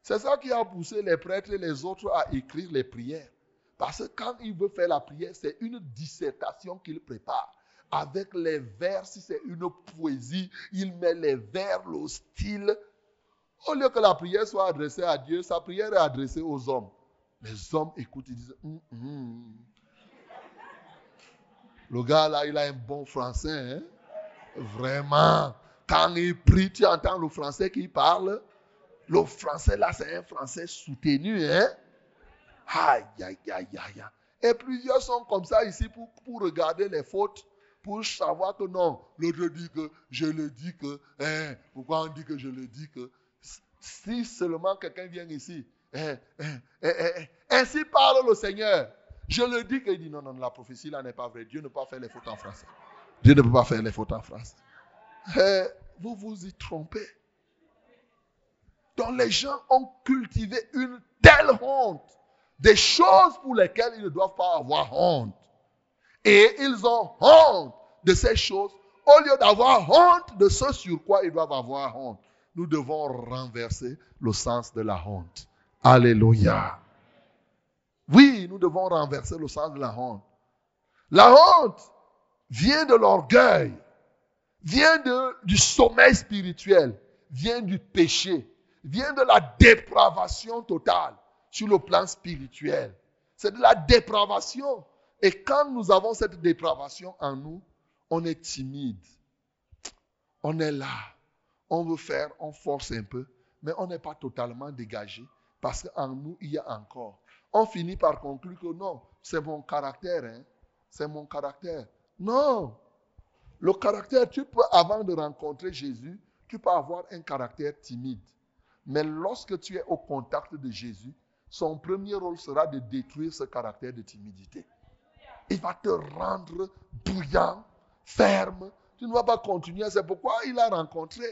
S1: C'est ça qui a poussé les prêtres et les autres à écrire les prières. Parce que quand il veut faire la prière, c'est une dissertation qu'il prépare. Avec les vers, si c'est une poésie, il met les vers, le style. Au lieu que la prière soit adressée à Dieu, sa prière est adressée aux hommes. Les hommes écoutent, ils disent, hum, hum. Le gars là, il a un bon français. Hein? Vraiment. Quand il prie, tu entends le français qu'il parle. Le français là, c'est un français soutenu. Hein? Aïe, aïe, aïe, aïe. Et plusieurs sont comme ça ici pour, pour regarder les fautes, pour savoir que non, l'autre dit que je le dis que. Hein, pourquoi on dit que je le dis que? Si seulement quelqu'un vient ici. Hein, ainsi parle le Seigneur. Je le dis qu'il dit non, non, la prophétie là n'est pas vraie. Dieu ne peut pas faire les fautes en français. Dieu ne peut pas faire les fautes en français. Eh, vous vous y trompez. Donc les gens ont cultivé une telle honte des choses pour lesquelles ils ne doivent pas avoir honte. Et ils ont honte de ces choses au lieu d'avoir honte de ce sur quoi ils doivent avoir honte. Nous devons renverser le sens de la honte. Alléluia. Oui, nous devons renverser le sens de la honte. La honte vient de l'orgueil, vient du sommeil spirituel, vient du péché, vient de la dépravation totale sur le plan spirituel. C'est de la dépravation. Et quand nous avons cette dépravation en nous, on est timide. On est là. On veut faire, on force un peu, mais on n'est pas totalement dégagé parce qu'en nous, il y a encore. On finit par conclure que non, c'est mon caractère. Hein? C'est mon caractère. Non. Le caractère, tu peux, avant de rencontrer Jésus, tu peux avoir un caractère timide. Mais lorsque tu es au contact de Jésus, son premier rôle sera de détruire ce caractère de timidité. Il va te rendre bouillant, ferme. Tu ne vas pas continuer. C'est pourquoi il a rencontré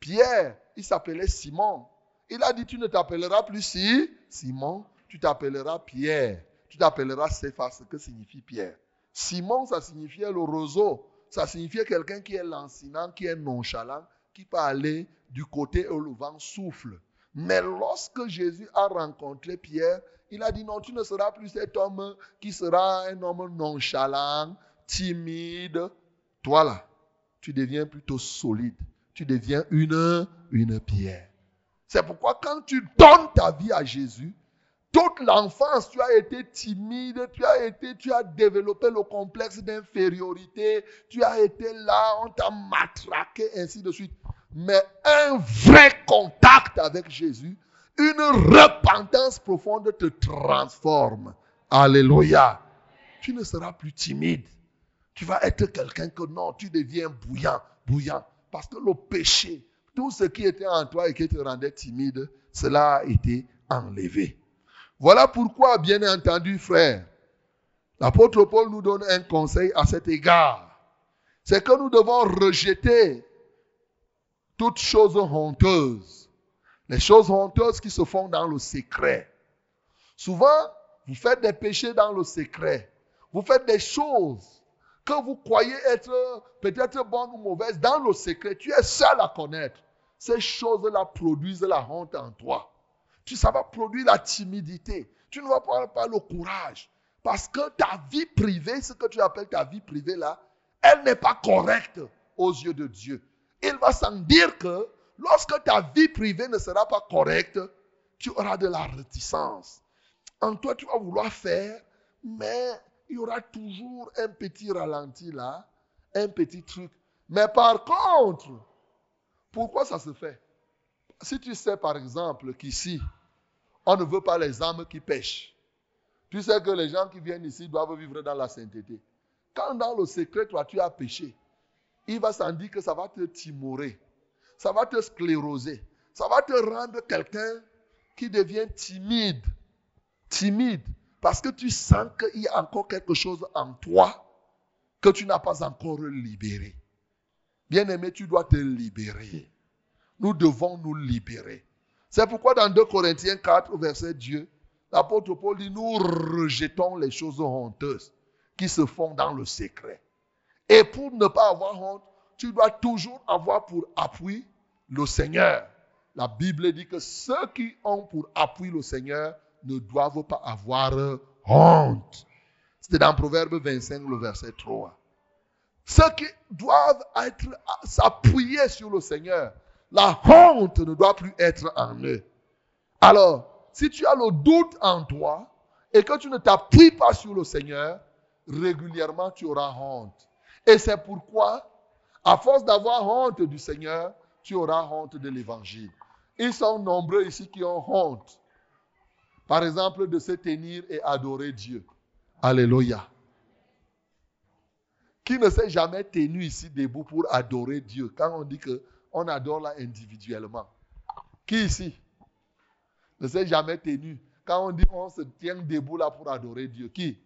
S1: Pierre. Il s'appelait Simon. Il a dit, tu ne t'appelleras plus si Simon, tu t'appelleras Pierre. Tu t'appelleras Céphas, ce que signifie Pierre. Simon, ça signifiait le roseau. Ça signifiait quelqu'un qui est lancinant, qui est nonchalant, qui peut aller du côté où le vent souffle. Mais lorsque Jésus a rencontré Pierre, il a dit non, tu ne seras plus cet homme qui sera un homme nonchalant, timide. Toi là, tu deviens plutôt solide. Tu deviens une, une pierre. C'est pourquoi quand tu donnes ta vie à Jésus, toute l'enfance, tu as été timide, tu as été, tu as développé le complexe d'infériorité, tu as été là, on t'a matraqué, ainsi de suite. Mais un vrai contact avec Jésus, une repentance profonde te transforme. Alléluia. Tu ne seras plus timide. Tu vas être quelqu'un que non, tu deviens bouillant, bouillant. Parce que le péché, tout ce qui était en toi et qui te rendait timide, cela a été enlevé. Voilà pourquoi, bien entendu, frère, l'apôtre Paul nous donne un conseil à cet égard. C'est que nous devons rejeter toutes choses honteuses. Les choses honteuses qui se font dans le secret. Souvent, vous faites des péchés dans le secret. Vous faites des choses que vous croyez être peut-être bonnes ou mauvaises dans le secret. Tu es seul à connaître. Ces choses-là produisent la honte en toi. Tu, ça va produire la timidité. Tu ne vas pas avoir le courage. Parce que ta vie privée, ce que tu appelles ta vie privée là, elle n'est pas correcte aux yeux de Dieu. Il va sans dire que lorsque ta vie privée ne sera pas correcte, tu auras de la réticence. En toi, tu vas vouloir faire, mais il y aura toujours un petit ralenti là, un petit truc. Mais par contre, pourquoi ça se fait? Si tu sais par exemple qu'ici, on ne veut pas les âmes qui pêchent, tu sais que les gens qui viennent ici doivent vivre dans la sainteté. Quand dans le secret, toi, tu as péché, il va s'en dire que ça va te timorer, ça va te scléroser, ça va te rendre quelqu'un qui devient timide. Timide. Parce que tu sens qu'il y a encore quelque chose en toi que tu n'as pas encore libéré. Bien-aimé, tu dois te libérer. Nous devons nous libérer. C'est pourquoi dans 2 Corinthiens 4, verset Dieu, l'apôtre Paul dit, nous rejetons les choses honteuses qui se font dans le secret. Et pour ne pas avoir honte, tu dois toujours avoir pour appui le Seigneur. La Bible dit que ceux qui ont pour appui le Seigneur ne doivent pas avoir honte. C'était dans Proverbe 25, le verset 3. Ceux qui doivent être, s'appuyer sur le Seigneur, la honte ne doit plus être en eux. Alors, si tu as le doute en toi et que tu ne t'appuies pas sur le Seigneur, régulièrement tu auras honte. Et c'est pourquoi, à force d'avoir honte du Seigneur, tu auras honte de l'évangile. Ils sont nombreux ici qui ont honte. Par exemple, de se tenir et adorer Dieu. Alléluia. Qui ne s'est jamais tenu ici debout pour adorer Dieu? Quand on dit qu'on adore là individuellement Qui ici ne s'est jamais tenu? Quand on dit on se tient debout là pour adorer Dieu Qui?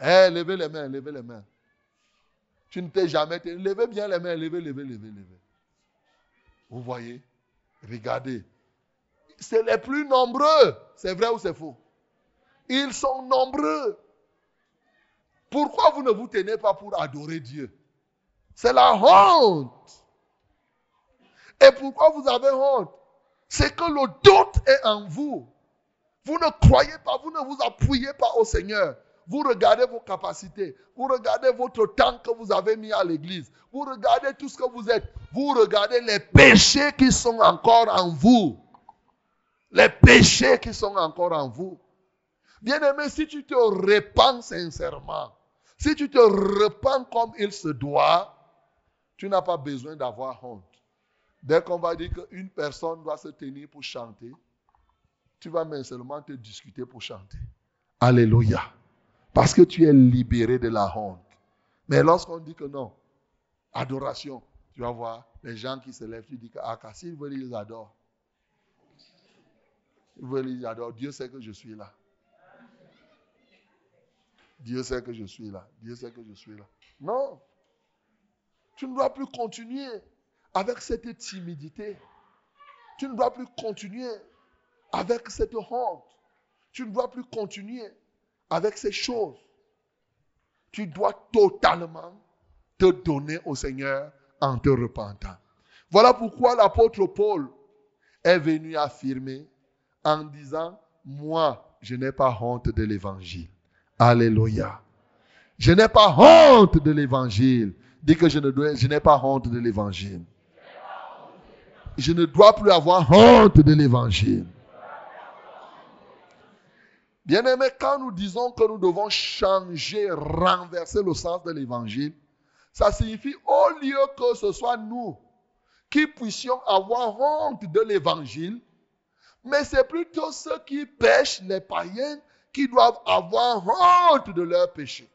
S1: Eh, levez les mains, levez les mains. Tu ne t'es jamais tenu. Levez bien les mains, levez, levez, levez, levez. Vous voyez? Regardez. C'est les plus nombreux. C'est vrai ou c'est faux? Ils sont nombreux. Pourquoi vous ne vous tenez pas pour adorer Dieu? C'est la honte. Et pourquoi vous avez honte? C'est que le doute est en vous. Vous ne croyez pas, vous ne vous appuyez pas au Seigneur. Vous regardez vos capacités. Vous regardez votre temps que vous avez mis à l'église. Vous regardez tout ce que vous êtes. Vous regardez les péchés qui sont encore en vous. Les péchés qui sont encore en vous. Bien-aimé, si tu te répands sincèrement, si tu te repens comme il se doit, tu n'as pas besoin d'avoir honte. Dès qu'on va dire qu'une personne doit se tenir pour chanter, tu vas même seulement te discuter pour chanter. Alléluia. Parce que tu es libéré de la honte. Mais lorsqu'on dit que non, adoration, tu vas voir les gens qui se lèvent, tu dis que ah, s'ils veulent, ils adorent. Ils veulent, ils adorent. Dieu sait que je suis là. Dieu sait que je suis là. Dieu sait que je suis là. Non. Tu ne dois plus continuer avec cette timidité. Tu ne dois plus continuer avec cette honte. Tu ne dois plus continuer avec ces choses. Tu dois totalement te donner au Seigneur en te repentant. Voilà pourquoi l'apôtre Paul est venu affirmer en disant, moi, je n'ai pas honte de l'évangile. Alléluia. Je n'ai pas honte de l'évangile. Dis que je, n'ai pas honte de l'évangile. Je ne dois plus avoir honte de l'évangile. Bien aimé, quand nous disons que nous devons changer, renverser le sens de l'évangile, ça signifie au lieu que ce soit nous qui puissions avoir honte de l'évangile, mais c'est plutôt ceux qui pêchent, les païens, qui doivent avoir honte de leur péché.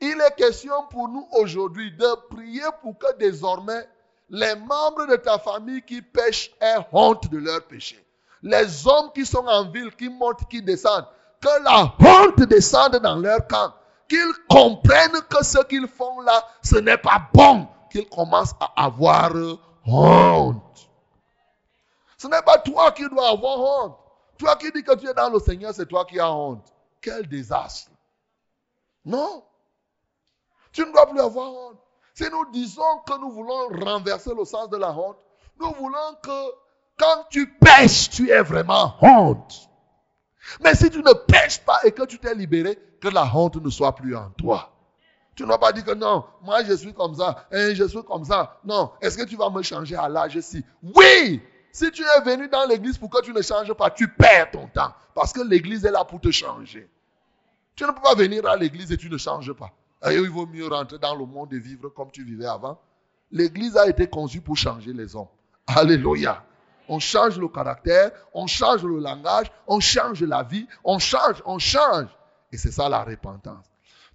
S1: Il est question pour nous aujourd'hui de prier pour que désormais les membres de ta famille qui pêchent aient honte de leur péché. Les hommes qui sont en ville, qui montent, qui descendent, que la honte descende dans leur camp. Qu'ils comprennent que ce qu'ils font là, ce n'est pas bon. Qu'ils commencent à avoir honte. Ce n'est pas toi qui dois avoir honte. Toi qui dis que tu es dans le Seigneur, c'est toi qui as honte. Quel désastre. Non. Tu ne dois plus avoir honte. Si nous disons que nous voulons renverser le sens de la honte, nous voulons que quand tu pêches, tu aies vraiment honte. Mais si tu ne pêches pas et que tu t'es libéré, que la honte ne soit plus en toi. Tu n'as pas dit que non, moi je suis comme ça, et hein, je suis comme ça. Non, est-ce que tu vas me changer à l'âge ci Oui, si tu es venu dans l'église pour que tu ne changes pas, tu perds ton temps. Parce que l'église est là pour te changer. Tu ne peux pas venir à l'église et tu ne changes pas. Il vaut mieux rentrer dans le monde et vivre comme tu vivais avant. L'église a été conçue pour changer les hommes. Alléluia. On change le caractère, on change le langage, on change la vie, on change, on change. Et c'est ça la repentance.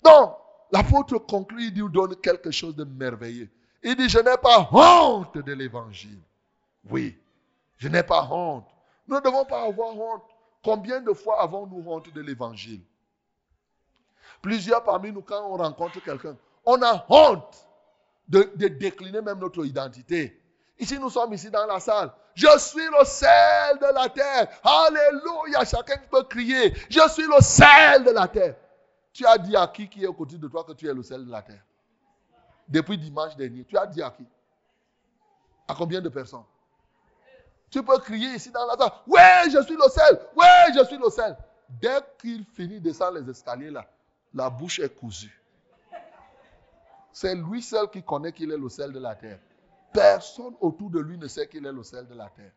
S1: Donc, l'apôtre conclut, il nous donne quelque chose de merveilleux. Il dit, je n'ai pas honte de l'évangile. Oui, je n'ai pas honte. Nous ne devons pas avoir honte. Combien de fois avons-nous honte de l'évangile? Plusieurs parmi nous, quand on rencontre quelqu'un, on a honte de, décliner même notre identité. Ici, nous sommes ici dans la salle. Je suis le sel de la terre. Alléluia. Chacun peut crier. Je suis le sel de la terre. Tu as dit à qui qui est au côté de toi que tu es le sel de la terre? Depuis dimanche dernier, tu as dit à qui? À combien de personnes? Tu peux crier ici dans la salle, ouais, je suis le sel, ouais, je suis le sel. Dès qu'il finit de descendre les escaliers là, la bouche est cousue. C'est lui seul qui connaît qu'il est le sel de la terre. Personne autour de lui ne sait qu'il est le sel de la terre.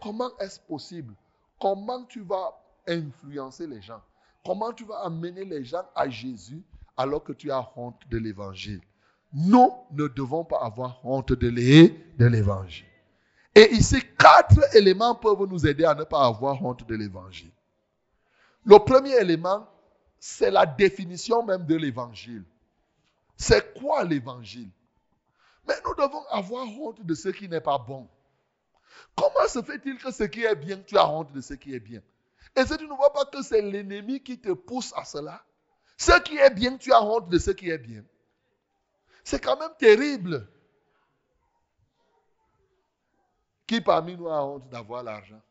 S1: Comment est-ce possible? Comment tu vas influencer les gens? Comment tu vas amener les gens à Jésus alors que tu as honte de l'évangile? Nous ne devons pas avoir honte de l'évangile. Et ici, quatre éléments peuvent nous aider à ne pas avoir honte de l'évangile. Le premier élément, c'est la définition même de l'évangile. C'est quoi l'évangile? Mais nous devons avoir honte de ce qui n'est pas bon. Comment se fait-il que ce qui est bien, tu as honte de ce qui est bien? Et si tu ne vois pas que c'est l'ennemi qui te pousse à cela, ce qui est bien, tu as honte de ce qui est bien. C'est quand même terrible. Qui parmi nous a honte d'avoir l'argent?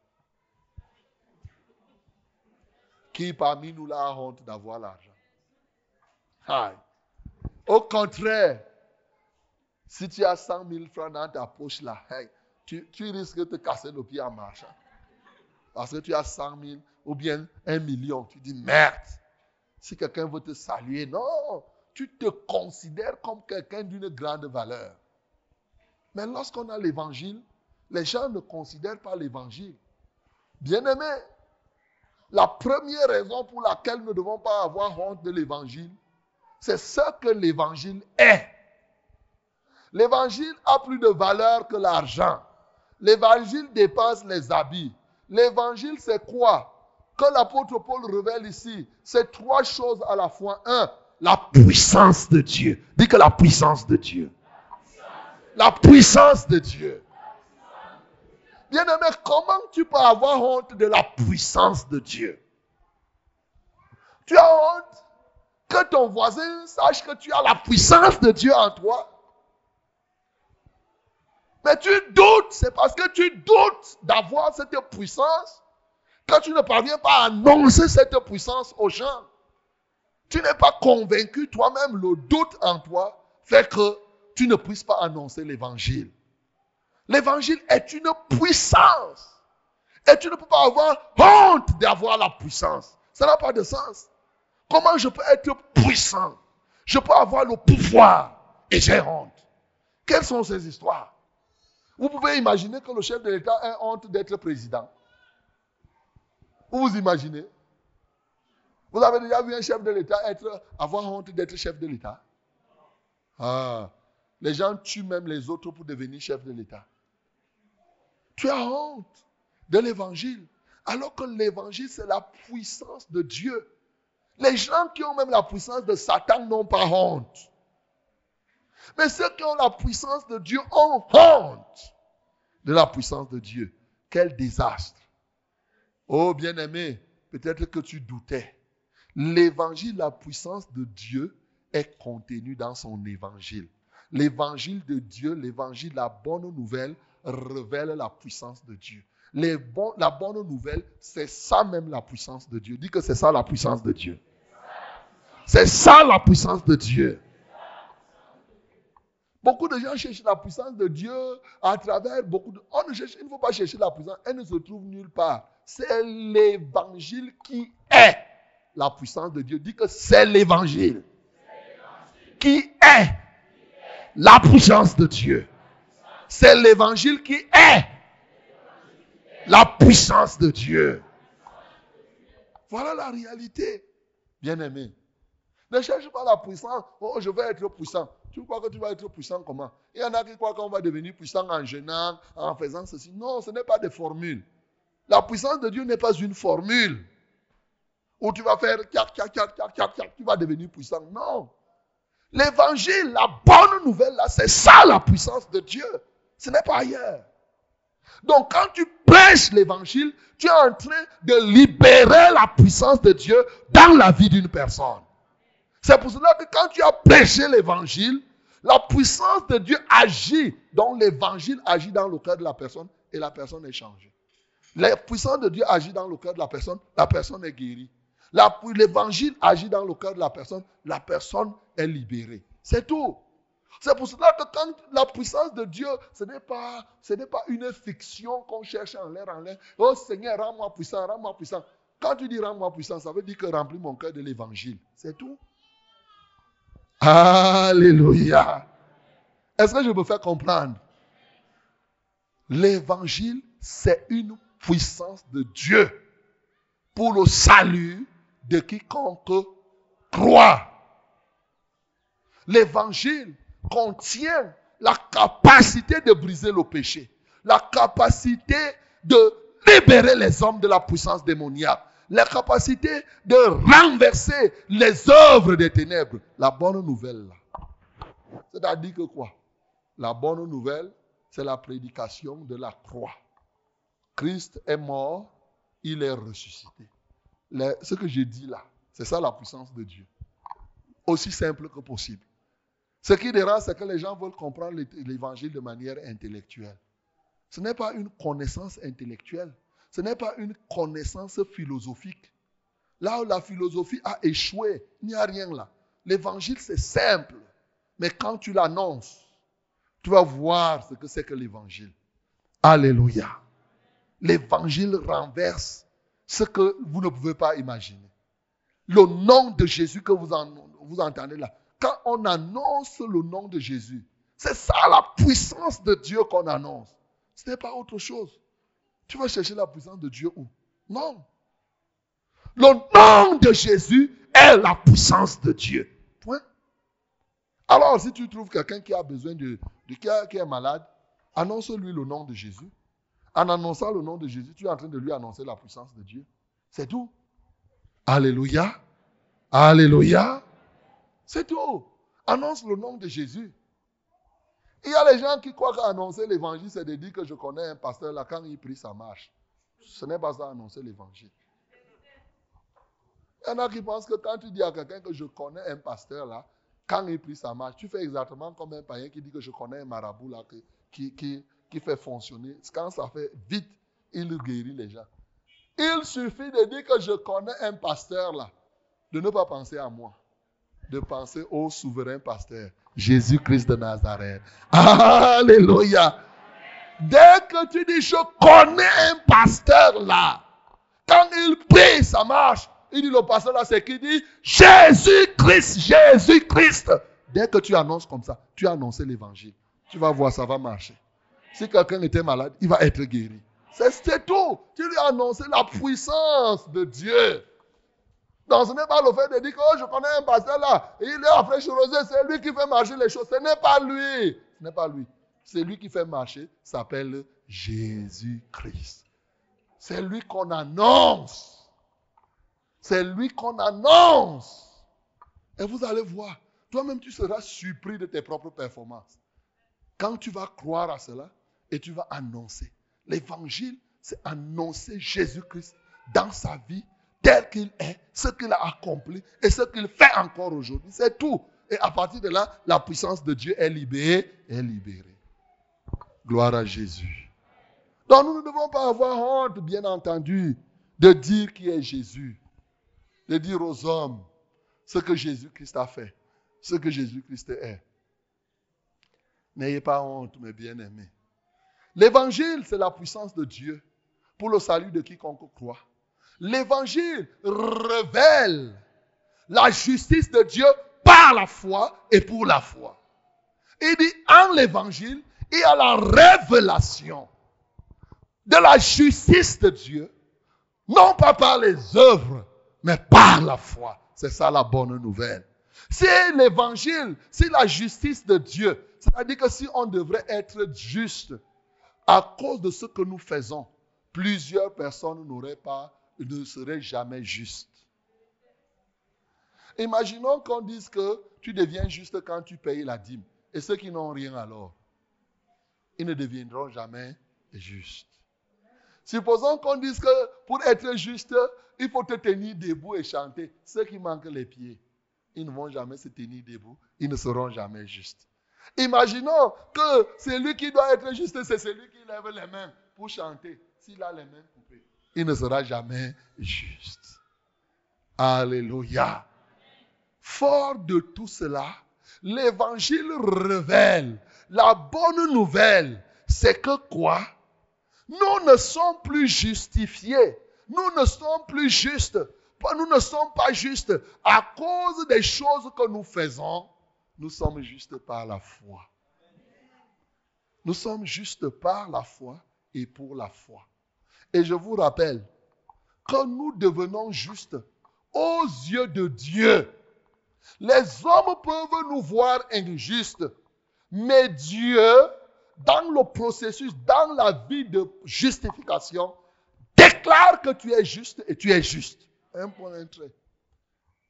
S1: Qui parmi nous a honte d'avoir l'argent? Au contraire, si tu as 100 000 francs dans ta poche là, tu, risques de te casser le pied en marchant. Parce que tu as 100 000 ou bien un million. Tu dis merde. si quelqu'un veut te saluer. Non, tu te considères comme quelqu'un d'une grande valeur. Mais lorsqu'on a l'évangile, les gens ne considèrent pas l'évangile. Bien-aimé, la première raison pour laquelle nous ne devons pas avoir honte de l'évangile, c'est ce que l'évangile est. L'évangile a plus de valeur que l'argent. L'évangile dépasse les habits. L'évangile, c'est quoi? Que l'apôtre Paul révèle ici, c'est trois choses à la fois. Un, la puissance de Dieu. Dis que la puissance de Dieu. La puissance de Dieu. Bien-aimé, comment tu peux avoir honte de la puissance de Dieu? Tu as honte que ton voisin sache que tu as la puissance de Dieu en toi. Mais tu doutes, c'est parce que tu doutes d'avoir cette puissance que tu ne parviens pas à annoncer cette puissance aux gens. Tu n'es pas convaincu toi-même, le doute en toi fait que tu ne puisses pas annoncer l'évangile. L'évangile est une puissance. Et tu ne peux pas avoir honte d'avoir la puissance. Ça n'a pas de sens. Comment je peux être puissant? Je peux avoir le pouvoir et j'ai honte. Quelles sont ces histoires? Vous pouvez imaginer que le chef de l'État ait honte d'être président. Vous vous imaginez? Vous avez déjà vu un chef de l'État avoir honte d'être chef de l'État? Ah, Les gens tuent même les autres pour devenir chef de l'État. Tu as honte de l'évangile. Alors que l'évangile, c'est la puissance de Dieu. Les gens qui ont même la puissance de Satan n'ont pas honte. Mais ceux qui ont la puissance de Dieu ont honte de la puissance de Dieu. Quel désastre. Oh bien-aimé, peut-être que tu doutais. L'évangile, la puissance de Dieu est contenue dans son évangile. L'évangile de Dieu, l'évangile, la bonne nouvelle, révèle la puissance de Dieu. La bonne nouvelle, c'est ça même la puissance de Dieu. Dis que c'est ça la puissance de Dieu. C'est ça la puissance de Dieu. Beaucoup de gens cherchent la puissance de Dieu à travers beaucoup de... On ne cherche, il ne faut pas chercher la puissance, elle ne se trouve nulle part. C'est l'évangile qui est la puissance de Dieu. Dis que c'est l'évangile qui est la puissance de Dieu. C'est l'évangile qui est la puissance de Dieu. Voilà la réalité, bien-aimé. Ne cherche pas la puissance. Oh, je veux être puissant. Tu crois que tu vas être puissant comment? Il y en a qui croient qu'on va devenir puissant en gênant, en faisant ceci. Non, ce n'est pas des formules. La puissance de Dieu n'est pas une formule où tu vas faire tu vas devenir puissant. Non. L'évangile, la bonne nouvelle, c'est ça la puissance de Dieu. Ce n'est pas ailleurs. Donc quand tu prêches l'évangile, tu es en train de libérer la puissance de Dieu dans la vie d'une personne. C'est pour cela que quand tu as prêché l'évangile, la puissance de Dieu agit, donc l'évangile agit dans le cœur de la personne et la personne est changée. La puissance de Dieu agit dans le cœur de la personne, la personne est guérie. L'évangile agit dans le cœur de la personne, la personne est libérée. C'est tout. C'est pour cela que quand la puissance de Dieu, ce n'est pas, ce n'est pas une fiction qu'on cherche en l'air, en l'air. Oh Seigneur, rends-moi puissant, rends-moi puissant. Quand tu dis rends-moi puissant, ça veut dire que remplis mon cœur de l'évangile. C'est tout. Alléluia. Est-ce que je me fais comprendre? L'évangile, c'est une puissance de Dieu pour le salut de quiconque croit. L'évangile, contient la capacité de briser le péché, la capacité de libérer les hommes de la puissance démoniaque, la capacité de renverser les œuvres des ténèbres. La bonne nouvelle, c'est-à-dire que quoi? La bonne nouvelle, c'est la prédication de la croix. Christ est mort, il est ressuscité. ce que j'ai dit là, c'est ça la puissance de Dieu. Aussi simple que possible. Ce qui dérange, c'est que les gens veulent comprendre l'évangile de manière intellectuelle. Ce n'est pas une connaissance intellectuelle. Ce n'est pas une connaissance philosophique. Là où la philosophie a échoué, il n'y a rien là. L'évangile, c'est simple. Mais quand tu l'annonces, tu vas voir ce que c'est que l'évangile. Alléluia. L'évangile renverse ce que vous ne pouvez pas imaginer. le nom de Jésus que vous, vous entendez là, quand on annonce le nom de Jésus, c'est ça la puissance de Dieu qu'on annonce. Ce n'est pas autre chose. Tu vas chercher la puissance de Dieu où? Non. Le nom de Jésus est la puissance de Dieu. Point. Alors, si tu trouves quelqu'un qui a besoin de, de qui, est malade, annonce-lui le nom de Jésus. En annonçant le nom de Jésus, tu es en train de lui annoncer la puissance de Dieu. C'est tout. Alléluia. Alléluia. C'est tout. Annonce le nom de Jésus. Il y a les gens qui croient qu'annoncer l'évangile, c'est de dire que je connais un pasteur là, quand il prie, ça marche. Ce n'est pas ça, annoncer l'évangile. Il y en a qui pensent que quand tu dis à quelqu'un que je connais un pasteur là, quand il prie, ça marche. Tu fais exactement comme un païen qui dit que je connais un marabout là, qui, qui, qui fait fonctionner. Quand ça fait vite, il guérit les gens. Il suffit de dire que je connais un pasteur là, de ne pas penser à moi, de penser au souverain pasteur, Jésus-Christ de Nazareth. Alléluia. Dès que tu dis je connais un pasteur là, quand il prie, ça marche. Il dit le pasteur là, c'est qui? Dit Jésus-Christ, Jésus-Christ. Dès que tu annonces comme ça, tu as annoncé l'évangile. Tu vas voir, ça va marcher. Si quelqu'un était malade, il va être guéri. C'est tout. Tu lui as annoncé la puissance de Dieu. Donc ce n'est pas le fait de dire que oh, je connais un pasteur là, il est après rosé, c'est lui qui fait marcher les choses. Ce n'est pas lui. Ce n'est pas lui. C'est lui qui fait marcher, s'appelle Jésus-Christ. C'est lui qu'on annonce. C'est lui qu'on annonce. Et vous allez voir, toi-même tu seras surpris de tes propres performances. Quand tu vas croire à cela et tu vas annoncer. L'évangile, c'est annoncer Jésus-Christ dans sa vie tel qu'il est, ce qu'il a accompli et ce qu'il fait encore aujourd'hui. C'est tout. Et à partir de là, la puissance de Dieu est libérée, est libérée. Gloire à Jésus. Donc nous ne devons pas avoir honte, bien entendu, de dire qui est Jésus de dire aux hommes ce que Jésus-Christ a fait, ce que Jésus-Christ est. N'ayez pas honte, mes bien-aimés. L'évangile, c'est la puissance de Dieu pour le salut de quiconque croit. L'évangile révèle la justice de Dieu par la foi et pour la foi. Il dit, en l'évangile, il y a la révélation de la justice de Dieu, non pas par les œuvres, mais par la foi. C'est ça la bonne nouvelle. C'est l'évangile, c'est la justice de Dieu. C'est-à-dire que si on devrait être juste à cause de ce que nous faisons, plusieurs personnes n'auraient pas, ne seraient jamais justes. Imaginons qu'on dise que tu deviens juste quand tu payes la dîme. Et ceux qui n'ont rien alors, ils ne deviendront jamais justes. Supposons qu'on dise que pour être juste, il faut te tenir debout et chanter. Ceux qui manquent les pieds, ils ne vont jamais se tenir debout. Ils ne seront jamais justes. Imaginons que celui qui doit être juste, c'est celui qui lève les mains pour chanter. S'il a les mains coupées, il ne sera jamais juste. Alléluia. Fort de tout cela, l'évangile révèle la bonne nouvelle. C'est que quoi? Nous ne sommes plus justifiés nous ne sommes plus justes. Nous ne sommes pas justes à cause des choses que nous faisons. Nous sommes justes par la foi. Nous sommes justes par la foi et pour la foi. Et je vous rappelle que nous devenons justes aux yeux de Dieu. Les hommes peuvent nous voir injustes, mais Dieu, dans le processus, dans la vie de justification, déclare que tu es juste et tu es juste. Un point, un trait.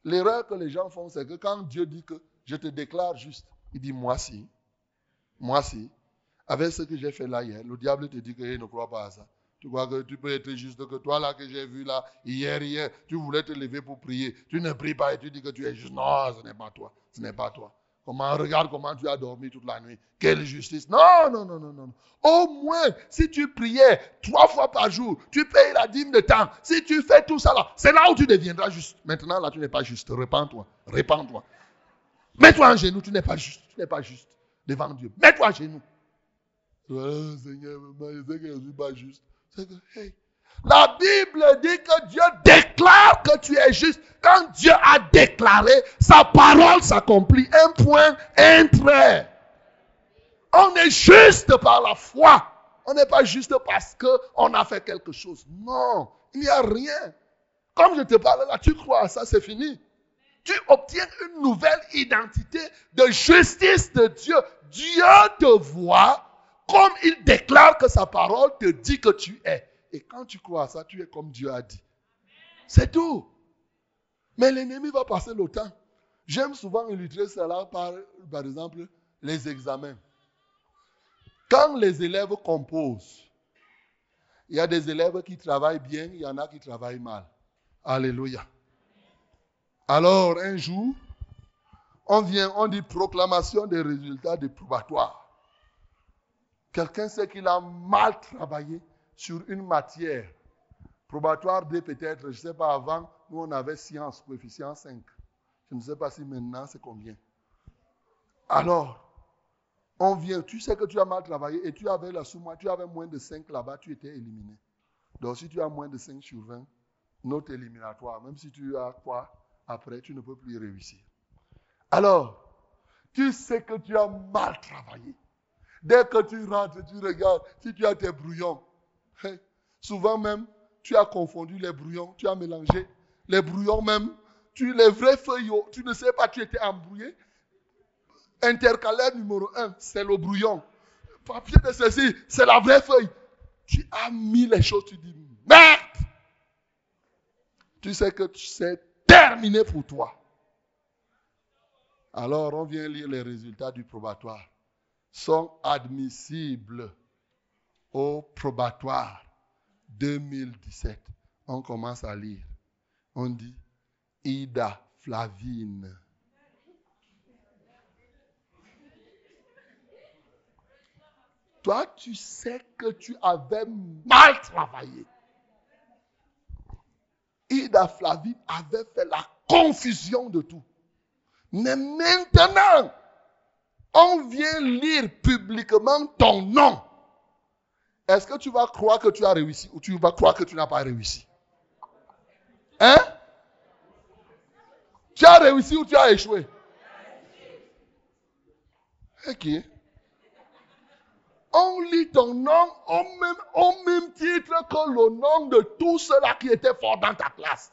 S1: L'erreur que les gens font, c'est que quand Dieu dit que je te déclare juste, il dit moi si. Moi si. Avec ce que j'ai fait là hier, le diable te dit qu'il ne croit pas à ça. Tu crois que tu peux être juste que toi là que j'ai vu là, hier, hier, tu voulais te lever pour prier. Tu ne pries pas et tu dis que tu es juste. Non, ce n'est pas toi. Ce n'est pas toi. Comment, regarde comment tu as dormi toute la nuit. Quelle justice. Non, non, non, non, non. Au moins, si tu priais trois fois par jour, tu payes la dîme de temps. Si tu fais tout ça là, c'est là où tu deviendras juste. Maintenant, là, tu n'es pas juste. Répands-toi. Répands-toi. Mets-toi en genoux. Tu n'es pas juste. Tu n'es pas juste devant Dieu. Mets-toi en genoux. Seigneur, je sais que je ne suis pas juste. La Bible dit que Dieu déclare que tu es juste. Quand Dieu a déclaré, sa parole s'accomplit. Un point, un trait. On est juste par la foi. On n'est pas juste parce qu'on a fait quelque chose. Non, il n'y a rien. Comme je te parle là, tu crois à ça, c'est fini. Tu obtiens une nouvelle identité de justice de Dieu. Dieu te voit comme il déclare que sa parole te dit que tu es. Et quand tu crois à ça, tu es comme Dieu a dit. C'est tout. Mais l'ennemi va passer le temps. J'aime souvent illustrer cela par, par exemple, les examens. Quand les élèves composent, il y a des élèves qui travaillent bien, il y en a qui travaillent mal. Alléluia. Alors, un jour, on vient, on dit proclamation des résultats des probatoires. Quelqu'un sait qu'il a mal travaillé sur une matière. Probatoire 2 peut-être, je ne sais pas, avant, nous on avait science, coefficient 5. Je ne sais pas si maintenant c'est combien. Alors, on vient, tu sais que tu as mal travaillé et tu avais la sous tu avais moins de 5 là-bas, tu étais éliminé. Donc si tu as moins de 5 sur 20, note éliminatoire, même si tu as quoi après, tu ne peux plus réussir. Alors, tu sais que tu as mal travaillé. Dès que tu rentres, tu regardes, si tu as tes brouillons, hein, souvent même, tu as confondu les brouillons, tu as mélangé les brouillons même, tu, les vrais feuilles, tu ne sais pas, tu étais embrouillé. Intercalaire numéro 1, c'est le brouillon. Papier de ceci, c'est la vraie feuille. Tu as mis les choses, tu dis, merde! Tu sais que c'est terminé pour toi. Alors, on vient lire les résultats du probatoire sont admissibles au probatoire 2017. On commence à lire. On dit Ida Flavine. Toi, tu sais que tu avais mal travaillé. Ida Flavine avait fait la confusion de tout. Mais maintenant, on vient lire publiquement ton nom, est-ce que tu vas croire que tu as réussi ou tu vas croire que tu n'as pas réussi? Hein? Tu as réussi ou tu as échoué? Ok. On lit ton nom au même, au même titre que le nom de tous ceux-là qui étaient forts dans ta classe.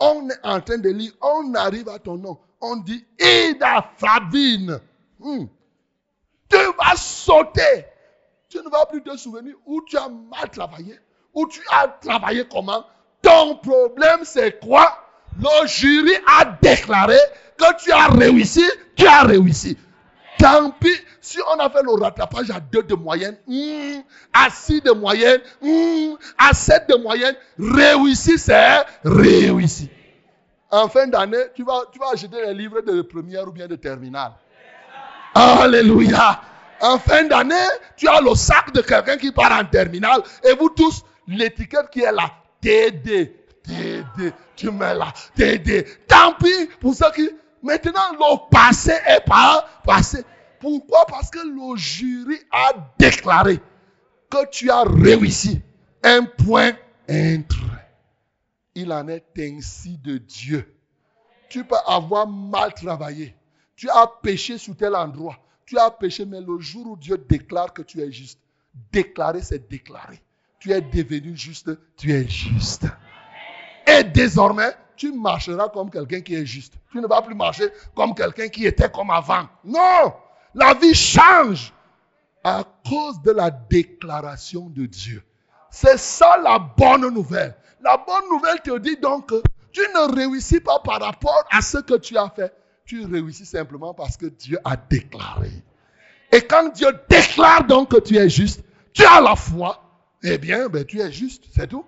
S1: On est en train de lire, on arrive à ton nom. On dit Ida Fabine. Hmm. Tu vas sauter. Tu ne vas plus te souvenir où tu as mal travaillé, où tu as travaillé comment. Ton problème, c'est quoi? Le jury a déclaré que tu as réussi, tu as réussi. Tant pis, si on a fait le rattrapage à 2 de moyenne, hmm, à 6 de moyenne, hmm, à 7 de moyenne, réussi, c'est réussi. En fin d'année, tu vas, tu vas acheter les livres de première ou bien de terminale. Alléluia. En fin d'année, tu as le sac de quelqu'un qui part en terminale et vous tous, l'étiquette qui est là, TD, TD, tu mets là, TD. Tant pis pour ceux qui, maintenant le passé est pas passé. Pourquoi? Parce que le jury a déclaré que tu as réussi. Un point, trait. Il en est ainsi de Dieu. Tu peux avoir mal travaillé. Tu as péché sur tel endroit. Tu as péché, mais le jour où Dieu déclare que tu es juste, déclarer, c'est déclarer. Tu es devenu juste, tu es juste. Et désormais, tu marcheras comme quelqu'un qui est juste. Tu ne vas plus marcher comme quelqu'un qui était comme avant. Non, la vie change à cause de la déclaration de Dieu. C'est ça la bonne nouvelle. La bonne nouvelle te dit donc que tu ne réussis pas par rapport à ce que tu as fait tu réussis simplement parce que Dieu a déclaré. Et quand Dieu déclare donc que tu es juste, tu as la foi, eh bien, ben, tu es juste, c'est tout.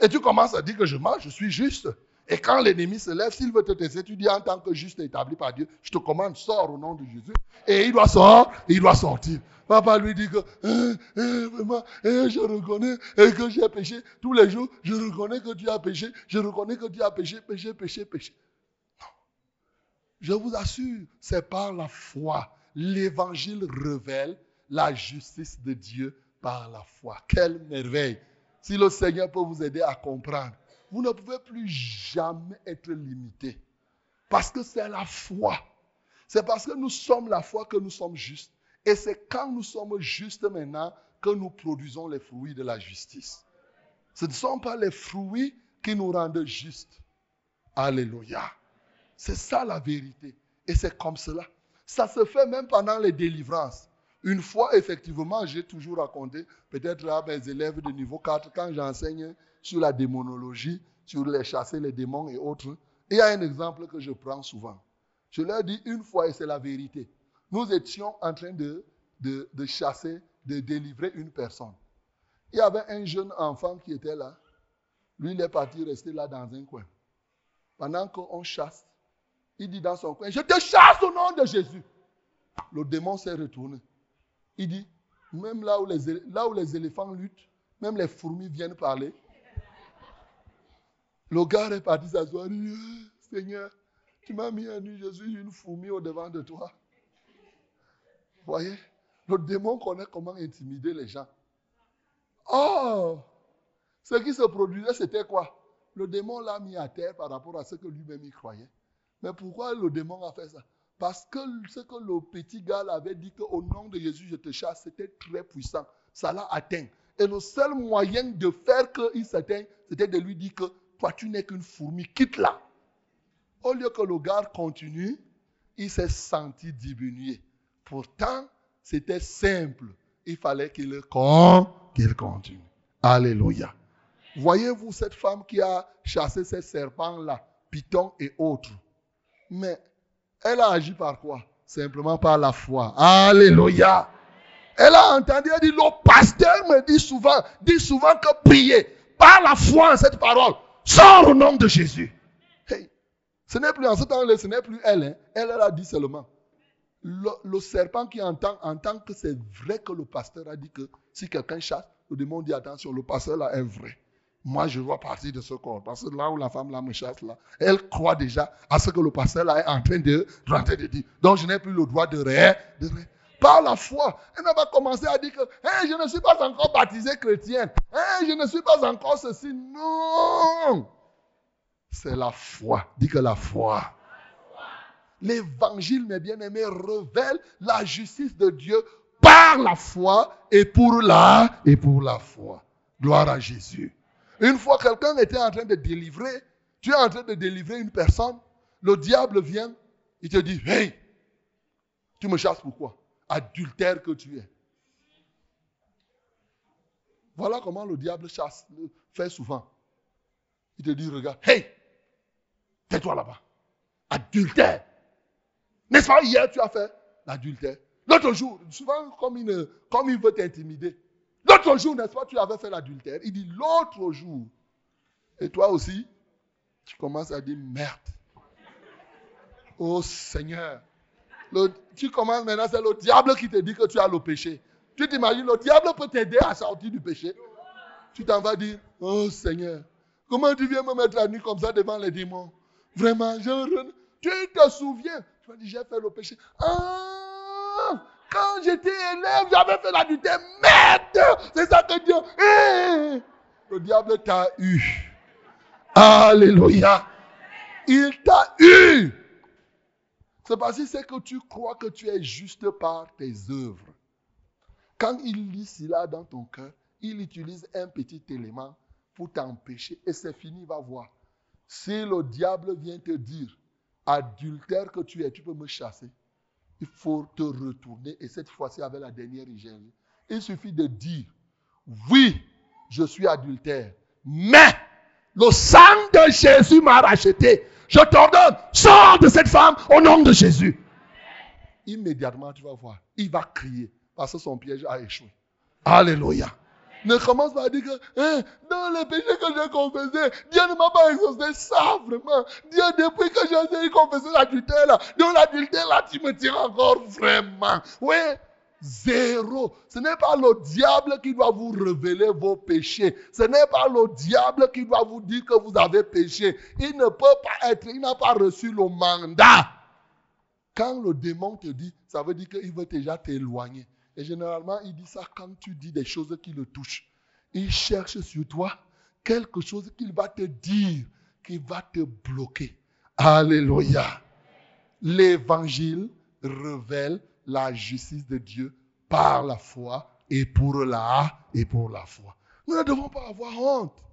S1: Et tu commences à dire que je mange, je suis juste. Et quand l'ennemi se lève, s'il veut te tester, tu dis en tant que juste établi par Dieu, je te commande, sors au nom de Jésus. Et il doit sortir, il doit sortir. Papa lui dit que, hein, hein, hein, je reconnais que j'ai péché tous les jours, je reconnais que tu as péché, je reconnais que tu as péché, péché, péché, péché. Je vous assure, c'est par la foi. L'évangile révèle la justice de Dieu par la foi. Quelle merveille. si le Seigneur peut vous aider à comprendre, vous ne pouvez plus jamais être limité. Parce que c'est la foi. C'est parce que nous sommes la foi que nous sommes justes. Et c'est quand nous sommes justes maintenant que nous produisons les fruits de la justice. Ce ne sont pas les fruits qui nous rendent justes. Alléluia. C'est ça la vérité. Et c'est comme cela. Ça se fait même pendant les délivrances. Une fois, effectivement, j'ai toujours raconté, peut-être à mes élèves de niveau 4, quand j'enseigne sur la démonologie, sur les chasser les démons et autres. il y a un exemple que je prends souvent. Je leur dis une fois, et c'est la vérité. Nous étions en train de, chasser, de délivrer une personne. Il y avait un jeune enfant qui était là. Lui, il est parti rester là dans un coin. Pendant qu'on chasse, il dit dans son coin, je te chasse au nom de Jésus. Le démon s'est retourné. Il dit, même là où, les, éléphants luttent, même les fourmis viennent parler. Le gars est parti s'asseoir. Eh, Seigneur, tu m'as mis à nu, je suis une fourmi au devant de toi. Voyez, le démon connaît comment intimider les gens. Oh, ce qui se produisait, c'était quoi? Le démon l'a mis à terre par rapport à ce que lui-même y croyait. Mais pourquoi le démon a fait ça? Parce que ce que le petit gars avait dit qu'au nom de Jésus, je te chasse, c'était très puissant. Ça l'a atteint. Et le seul moyen de faire qu'il s'atteigne, c'était de lui dire que toi, tu n'es qu'une fourmi, quitte-la. Au lieu que le gars continue, il s'est senti diminué. Pourtant, c'était simple. Il fallait qu'il continue. Alléluia. Voyez-vous cette femme qui a chassé ces serpents-là, Python et autres? Mais elle a agi par quoi? Simplement par la foi. Alléluia. Elle a entendu, elle dit, le pasteur me dit souvent, dit souvent que prier par la foi en cette parole, sort au nom de Jésus. ce n'est plus en ce temps-là, ce n'est plus elle. Hein. Elle, elle a dit seulement. Le, serpent qui entend, entend que c'est vrai que le pasteur a dit que si quelqu'un chasse, le démon dit attention, le pasteur là est vrai. Moi, je vois partir de ce corps. Parce que là où la femme là me chasse, là, elle croit déjà à ce que le pasteur là est en train de, dire. Donc, je n'ai plus le droit de rien. Par la foi, elle n'a pas commencé à dire que je ne suis pas encore baptisé chrétienne. je ne suis pas encore ceci. Non. C'est la foi. Dis que la foi. L'évangile, mes bien-aimés, révèle la justice de Dieu par la foi et pour la et pour la foi. Gloire à Jésus. Une fois quelqu'un était en train de délivrer, tu es en train de délivrer une personne, le diable vient, il te dit, hey, tu me chasses pourquoi Adultère que tu es. Voilà comment le diable chasse, le fait souvent. Il te dit, regarde, hey, tais-toi là-bas. Adultère. N'est-ce pas, hier tu as fait l'adultère. L'autre jour, souvent comme il, comme il veut t'intimider, L'autre jour, n'est-ce pas, tu avais fait l'adultère. Il dit l'autre jour. Et toi aussi, tu commences à dire merde. Oh Seigneur. tu commences maintenant, c'est le diable qui te dit que tu as le péché. Tu t'imagines, le diable peut t'aider à sortir du péché. Tu t'en vas dire, oh Seigneur, comment tu viens me mettre la nuit comme ça devant les démons? Vraiment, je, tu te souviens? Tu vas dire, j'ai fait le péché. Ah quand j'étais élève, j'avais fait l'adultère. Merde! C'est ça que Dieu. Eh! Le diable t'a eu. Alléluia. Il t'a eu. C'est parce que c'est que tu crois que tu es juste par tes œuvres. Quand il lit cela dans ton cœur, il utilise un petit élément pour t'empêcher. Et c'est fini, va voir. Si le diable vient te dire, adultère que tu es, tu peux me chasser il faut te retourner et cette fois-ci avec la dernière hygiène. Il suffit de dire, oui, je suis adultère, mais le sang de Jésus m'a racheté. Je t'ordonne, sors de cette femme au nom de Jésus. Immédiatement, tu vas voir, il va crier parce que son piège a échoué. Alléluia. Ne commence pas à dire que hein, dans les péchés que j'ai confessés, Dieu ne m'a pas exaucé ça vraiment. Dieu, depuis que j'ai confesser l'adultère là, dans l'adultère là, tu me tires encore vraiment. Oui, zéro. Ce n'est pas le diable qui doit vous révéler vos péchés. Ce n'est pas le diable qui doit vous dire que vous avez péché. Il ne peut pas être, il n'a pas reçu le mandat. Quand le démon te dit, ça veut dire qu'il veut déjà t'éloigner. Et généralement, il dit ça quand tu dis des choses qui le touchent. il cherche sur toi quelque chose qu'il va te dire, qui va te bloquer. Alléluia. L'évangile révèle la justice de Dieu par la foi et pour la et pour la foi. Nous ne devons pas avoir honte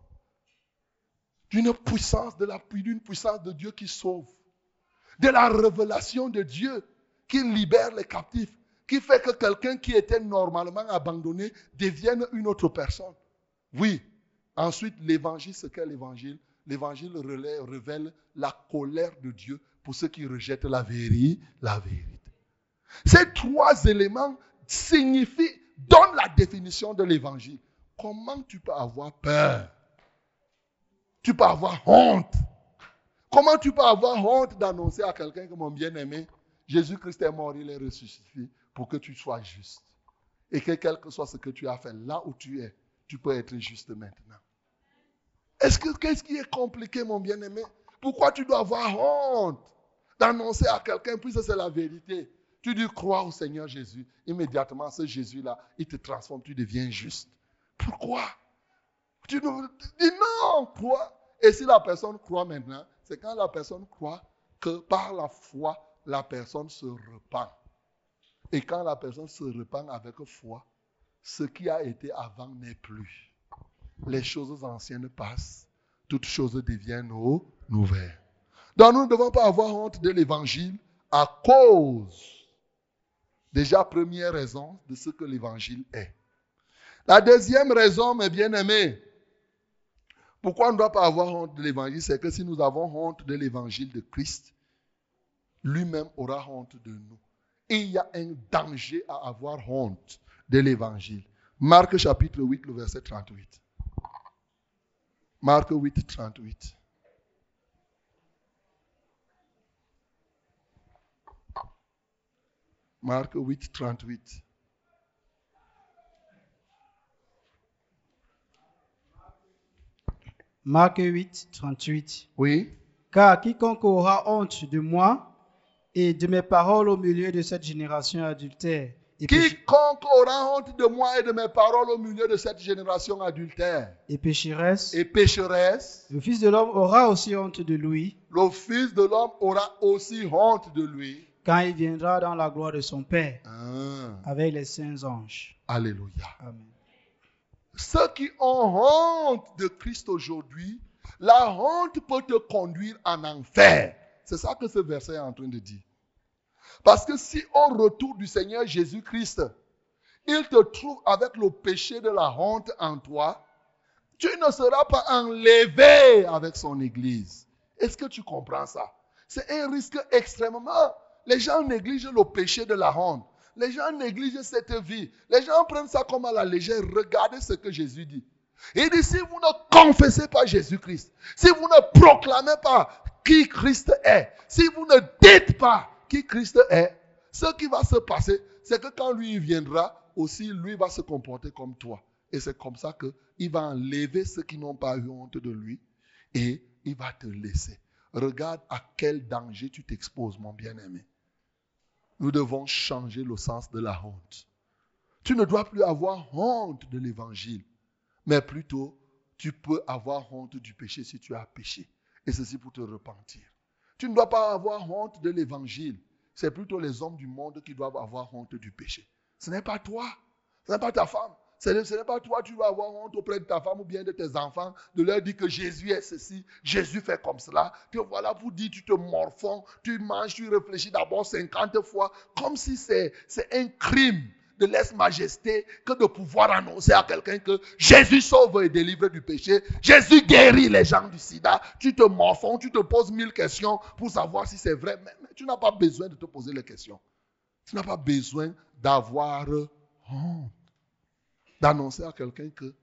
S1: d'une puissance de la d'une puissance de Dieu qui sauve, de la révélation de Dieu qui libère les captifs, qui fait que quelqu'un qui était normalement abandonné devienne une autre personne. Oui. Ensuite, l'évangile, ce qu'est l'évangile? L'évangile révèle la colère de Dieu pour ceux qui rejettent la vérité. La vérité. Ces trois éléments signifient, donnent la définition de l'évangile. Comment tu peux avoir peur? Tu peux avoir honte. Comment tu peux avoir honte d'annoncer à quelqu'un que mon bien-aimé, Jésus-Christ est mort, il est ressuscité? Pour que tu sois juste. Et que quel que soit ce que tu as fait, là où tu es, tu peux être juste maintenant. Est-ce que qu'est-ce qui est compliqué, mon bien-aimé? Pourquoi tu dois avoir honte d'annoncer à quelqu'un, puisque c'est la vérité? Tu dis crois au Seigneur Jésus. Immédiatement, ce Jésus-là, il te transforme, tu deviens juste. Pourquoi? Tu nous dis non, crois. Et si la personne croit maintenant, c'est quand la personne croit que par la foi, la personne se repent. Et quand la personne se repent avec foi, ce qui a été avant n'est plus. Les choses anciennes passent, toutes choses deviennent nouvelles. Donc nous ne devons pas avoir honte de l'évangile à cause, déjà première raison de ce que l'évangile est. La deuxième raison, mes bien-aimés, pourquoi on ne doit pas avoir honte de l'évangile, c'est que si nous avons honte de l'évangile de Christ, lui-même aura honte de nous. Et il y a un danger à avoir honte de l'évangile. Marc chapitre 8, le verset 38. Marc 8, 38. Marc 8, 38.
S2: Marc 8, 38.
S1: Oui.
S2: Car quiconque aura honte de moi et de mes paroles au milieu de cette génération adultère.
S1: Quiconque aura honte de moi et de mes paroles au milieu de cette génération adultère
S2: et pécheresse,
S1: et pécheresse,
S2: le Fils de l'homme aura aussi honte de lui.
S1: Le Fils de l'homme aura aussi honte de lui.
S2: Quand il viendra dans la gloire de son Père
S1: Ah.
S2: avec les saints anges.
S1: Alléluia.
S2: Amen.
S1: Ceux qui ont honte de Christ aujourd'hui, la honte peut te conduire en enfer. C'est ça que ce verset est en train de dire. Parce que si au retour du Seigneur Jésus-Christ, il te trouve avec le péché de la honte en toi, tu ne seras pas enlevé avec son Église. Est-ce que tu comprends ça? C'est un risque extrêmement. Les gens négligent le péché de la honte. Les gens négligent cette vie. Les gens prennent ça comme à la légère. Regardez ce que Jésus dit. Il dit, si vous ne confessez pas Jésus-Christ, si vous ne proclamez pas qui Christ est, si vous ne dites pas qui Christ est, ce qui va se passer, c'est que quand lui viendra, aussi lui va se comporter comme toi. Et c'est comme ça qu'il va enlever ceux qui n'ont pas eu honte de lui et il va te laisser. Regarde à quel danger tu t'exposes, mon bien-aimé. Nous devons changer le sens de la honte. Tu ne dois plus avoir honte de l'évangile, mais plutôt tu peux avoir honte du péché si tu as péché. Et ceci pour te repentir. Tu ne dois pas avoir honte de l'évangile. C'est plutôt les hommes du monde qui doivent avoir honte du péché. Ce n'est pas toi. Ce n'est pas ta femme. Ce n'est pas toi, tu dois avoir honte auprès de ta femme ou bien de tes enfants, de leur dire que Jésus est ceci, Jésus fait comme cela. Te voilà pour dire, tu te morfonds, tu manges, tu réfléchis d'abord 50 fois, comme si c'est un crime de lèse-majesté que de pouvoir annoncer à quelqu'un que Jésus sauve et délivre du péché, Jésus guérit les gens du sida. Tu te morfonds, tu te poses mille questions pour savoir si c'est vrai. Mais, mais tu n'as pas besoin de te poser les questions. Tu n'as pas besoin d'avoir honte d'annoncer à quelqu'un que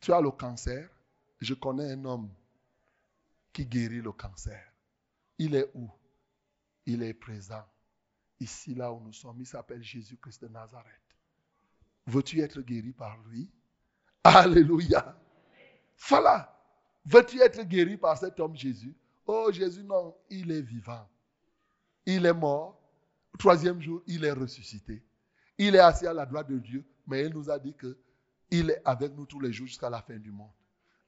S1: tu as le cancer. Je connais un homme qui guérit le cancer. Il est où? Il est présent. Ici, là où nous sommes, il s'appelle Jésus-Christ de Nazareth. Veux-tu être guéri par lui? Alléluia. Voilà. Veux-tu être guéri par cet homme Jésus? Oh Jésus, non, il est vivant. Il est mort. Troisième jour, il est ressuscité. Il est assis à la droite de Dieu mais il nous a dit que il est avec nous tous les jours jusqu'à la fin du monde.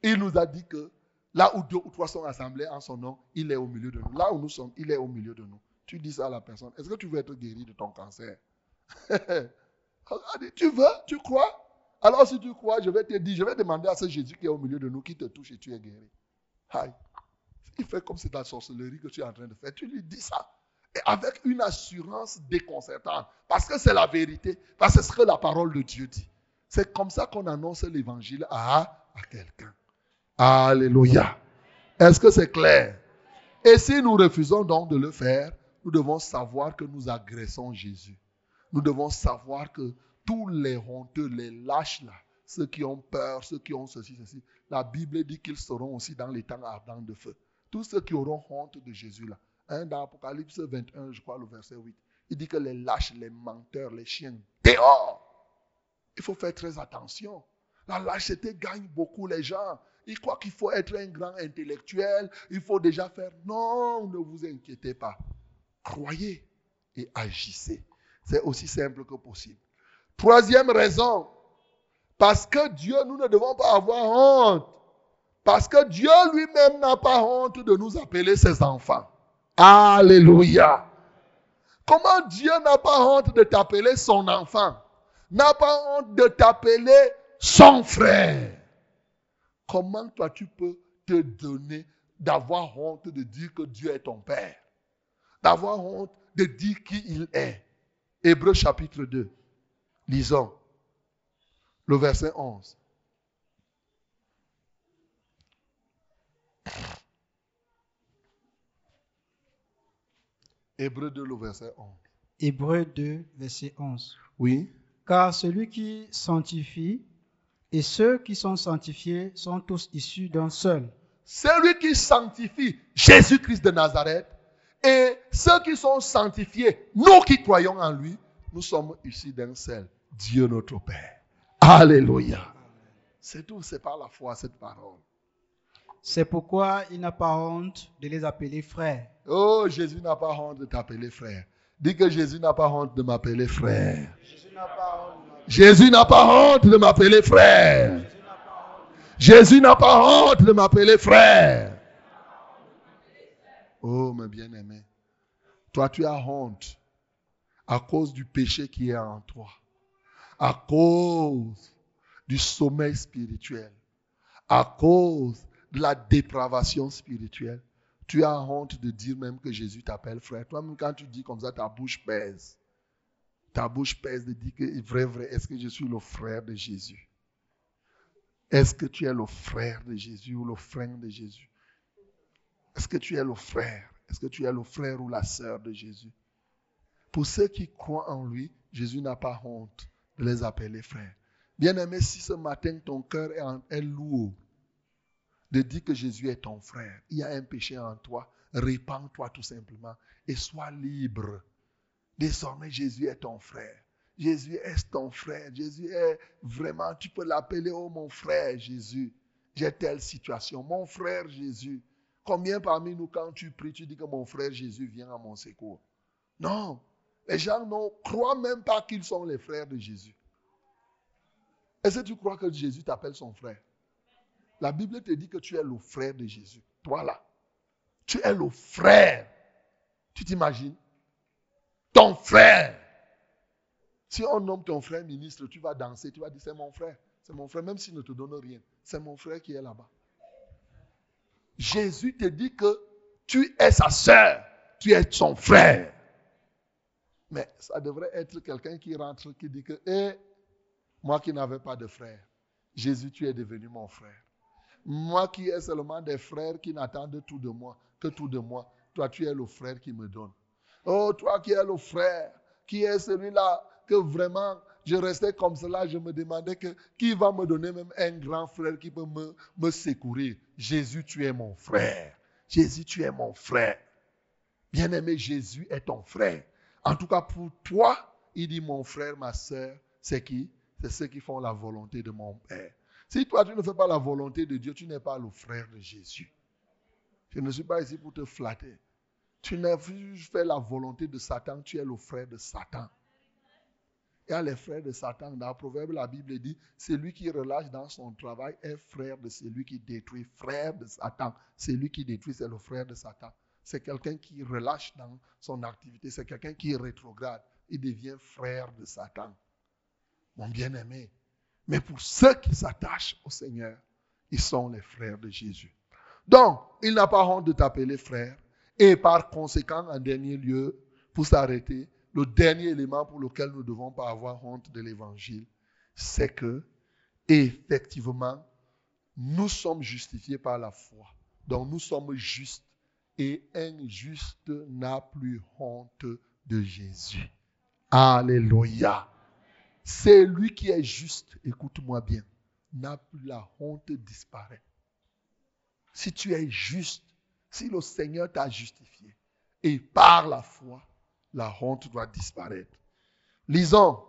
S1: Il nous a dit que là où deux ou trois sont assemblés en son nom, il est au milieu de nous. Là où nous sommes, il est au milieu de nous. Tu dis ça à la personne. Est-ce que tu veux être guéri de ton cancer? Tu veux Tu crois? Alors si tu crois, je vais te dire, je vais demander à ce Jésus qui est au milieu de nous, qui te touche et tu es guéri. Aïe. Il fait comme c'est la sorcellerie que tu es en train de faire. Tu lui dis ça. Et avec une assurance déconcertante. Parce que c'est la vérité. Parce que c'est ce que la parole de Dieu dit. C'est comme ça qu'on annonce l'évangile à, à quelqu'un. Alléluia. Est-ce que c'est clair? Et si nous refusons donc de le faire, nous devons savoir que nous agressons Jésus. Nous devons savoir que tous les honteux, les lâches là, ceux qui ont peur, ceux qui ont ceci, ceci, la Bible dit qu'ils seront aussi dans les temps ardents de feu. Tous ceux qui auront honte de Jésus là. Hein, dans Apocalypse 21, je crois, le verset 8, il dit que les lâches, les menteurs, les chiens, dehors. Il faut faire très attention. La lâcheté gagne beaucoup les gens. Ils croient qu'il faut être un grand intellectuel, il faut déjà faire. Non, ne vous inquiétez pas. Croyez et agissez. C'est aussi simple que possible. Troisième raison, parce que Dieu, nous ne devons pas avoir honte. Parce que Dieu lui-même n'a pas honte de nous appeler ses enfants. Alléluia. Comment Dieu n'a pas honte de t'appeler son enfant? N'a pas honte de t'appeler son frère. Comment toi tu peux te donner d'avoir honte de dire que Dieu est ton Père? D'avoir honte de dire qui il est Hébreu chapitre 2. Lisons le verset 11. Hébreu 2, le verset 11.
S2: Hébreu 2, verset 11.
S1: Oui.
S2: Car celui qui sanctifie et ceux qui sont sanctifiés sont tous issus d'un seul.
S1: Celui qui sanctifie Jésus-Christ de Nazareth et ceux qui sont sanctifiés, nous qui croyons en lui, nous sommes issus d'un seul, Dieu notre Père. Alléluia. C'est tout, c'est par la foi cette parole.
S2: C'est pourquoi il n'a pas honte de les appeler frères.
S1: Oh, Jésus n'a pas honte de t'appeler frère. Dis que Jésus n'a pas honte de m'appeler frère. Jésus n'a pas honte de m'appeler frère. Jésus n'a pas honte de m'appeler frère. Oh, mes bien-aimés, toi tu as honte à cause du péché qui est en toi, à cause du sommeil spirituel, à cause de la dépravation spirituelle. Tu as honte de dire même que Jésus t'appelle frère. Toi-même, quand tu dis comme ça, ta bouche pèse. Ta bouche pèse de dire que, vrai, vrai, est-ce que je suis le frère de Jésus? Est-ce que tu es le frère de Jésus ou le frère de Jésus? Est-ce que tu es le frère? Est-ce que tu es le frère ou la sœur de Jésus? Pour ceux qui croient en lui, Jésus n'a pas honte de les appeler frères. Bien-aimé, si ce matin ton cœur est, est lourd, de dire que Jésus est ton frère. Il y a un péché en toi. Répands-toi tout simplement et sois libre. Désormais, Jésus est ton frère. Jésus est ton frère. Jésus est vraiment, tu peux l'appeler, oh mon frère Jésus. J'ai telle situation. Mon frère Jésus. Combien parmi nous, quand tu pries, tu dis que mon frère Jésus vient à mon secours? Non. Les gens ne croient même pas qu'ils sont les frères de Jésus. Est-ce que tu crois que Jésus t'appelle son frère? La Bible te dit que tu es le frère de Jésus. Toi là. Tu es le frère. Tu t'imagines? Ton frère. Si on nomme ton frère ministre, tu vas danser, tu vas dire c'est mon frère. C'est mon frère, même s'il ne te donne rien. C'est mon frère qui est là-bas. Jésus te dit que tu es sa sœur, tu es son frère. Mais ça devrait être quelqu'un qui rentre, qui dit que, eh, moi qui n'avais pas de frère, Jésus, tu es devenu mon frère. Moi qui ai seulement des frères qui n'attendent tout de moi, que tout de moi. Toi, tu es le frère qui me donne. Oh, toi qui es le frère, qui est celui-là que vraiment je restais comme cela, je me demandais qui va me donner même un grand frère qui peut me, secourir. Jésus, tu es mon frère. Jésus, tu es mon frère. Bien-aimé, Jésus est ton frère. En tout cas, pour toi, il dit mon frère, ma soeur, c'est qui? C'est ceux qui font la volonté de mon Père. Si toi, tu ne fais pas la volonté de Dieu, tu n'es pas le frère de Jésus. Je ne suis pas ici pour te flatter. Tu n'as fait la volonté de Satan, tu es le frère de Satan. Il y a les frères de Satan. Dans le proverbe, la Bible dit, celui qui relâche dans son travail est frère de celui qui détruit. Frère de Satan. Celui qui détruit, c'est le frère de Satan. C'est quelqu'un qui relâche dans son activité. C'est quelqu'un qui rétrograde. Il devient frère de Satan. Mon bien-aimé. Mais pour ceux qui s'attachent au Seigneur, ils sont les frères de Jésus. Donc, il n'a pas honte de t'appeler frère. Et par conséquent, en dernier lieu, pour s'arrêter, le dernier élément pour lequel nous ne devons pas avoir honte de l'évangile, c'est que, effectivement, nous sommes justifiés par la foi. Donc nous sommes justes et un juste n'a plus honte de Jésus. Alléluia. C'est lui qui est juste, écoute-moi bien, n'a plus la honte disparaît. Si tu es juste, si le Seigneur t'a justifié, et par la foi, la honte doit disparaître. Lisons.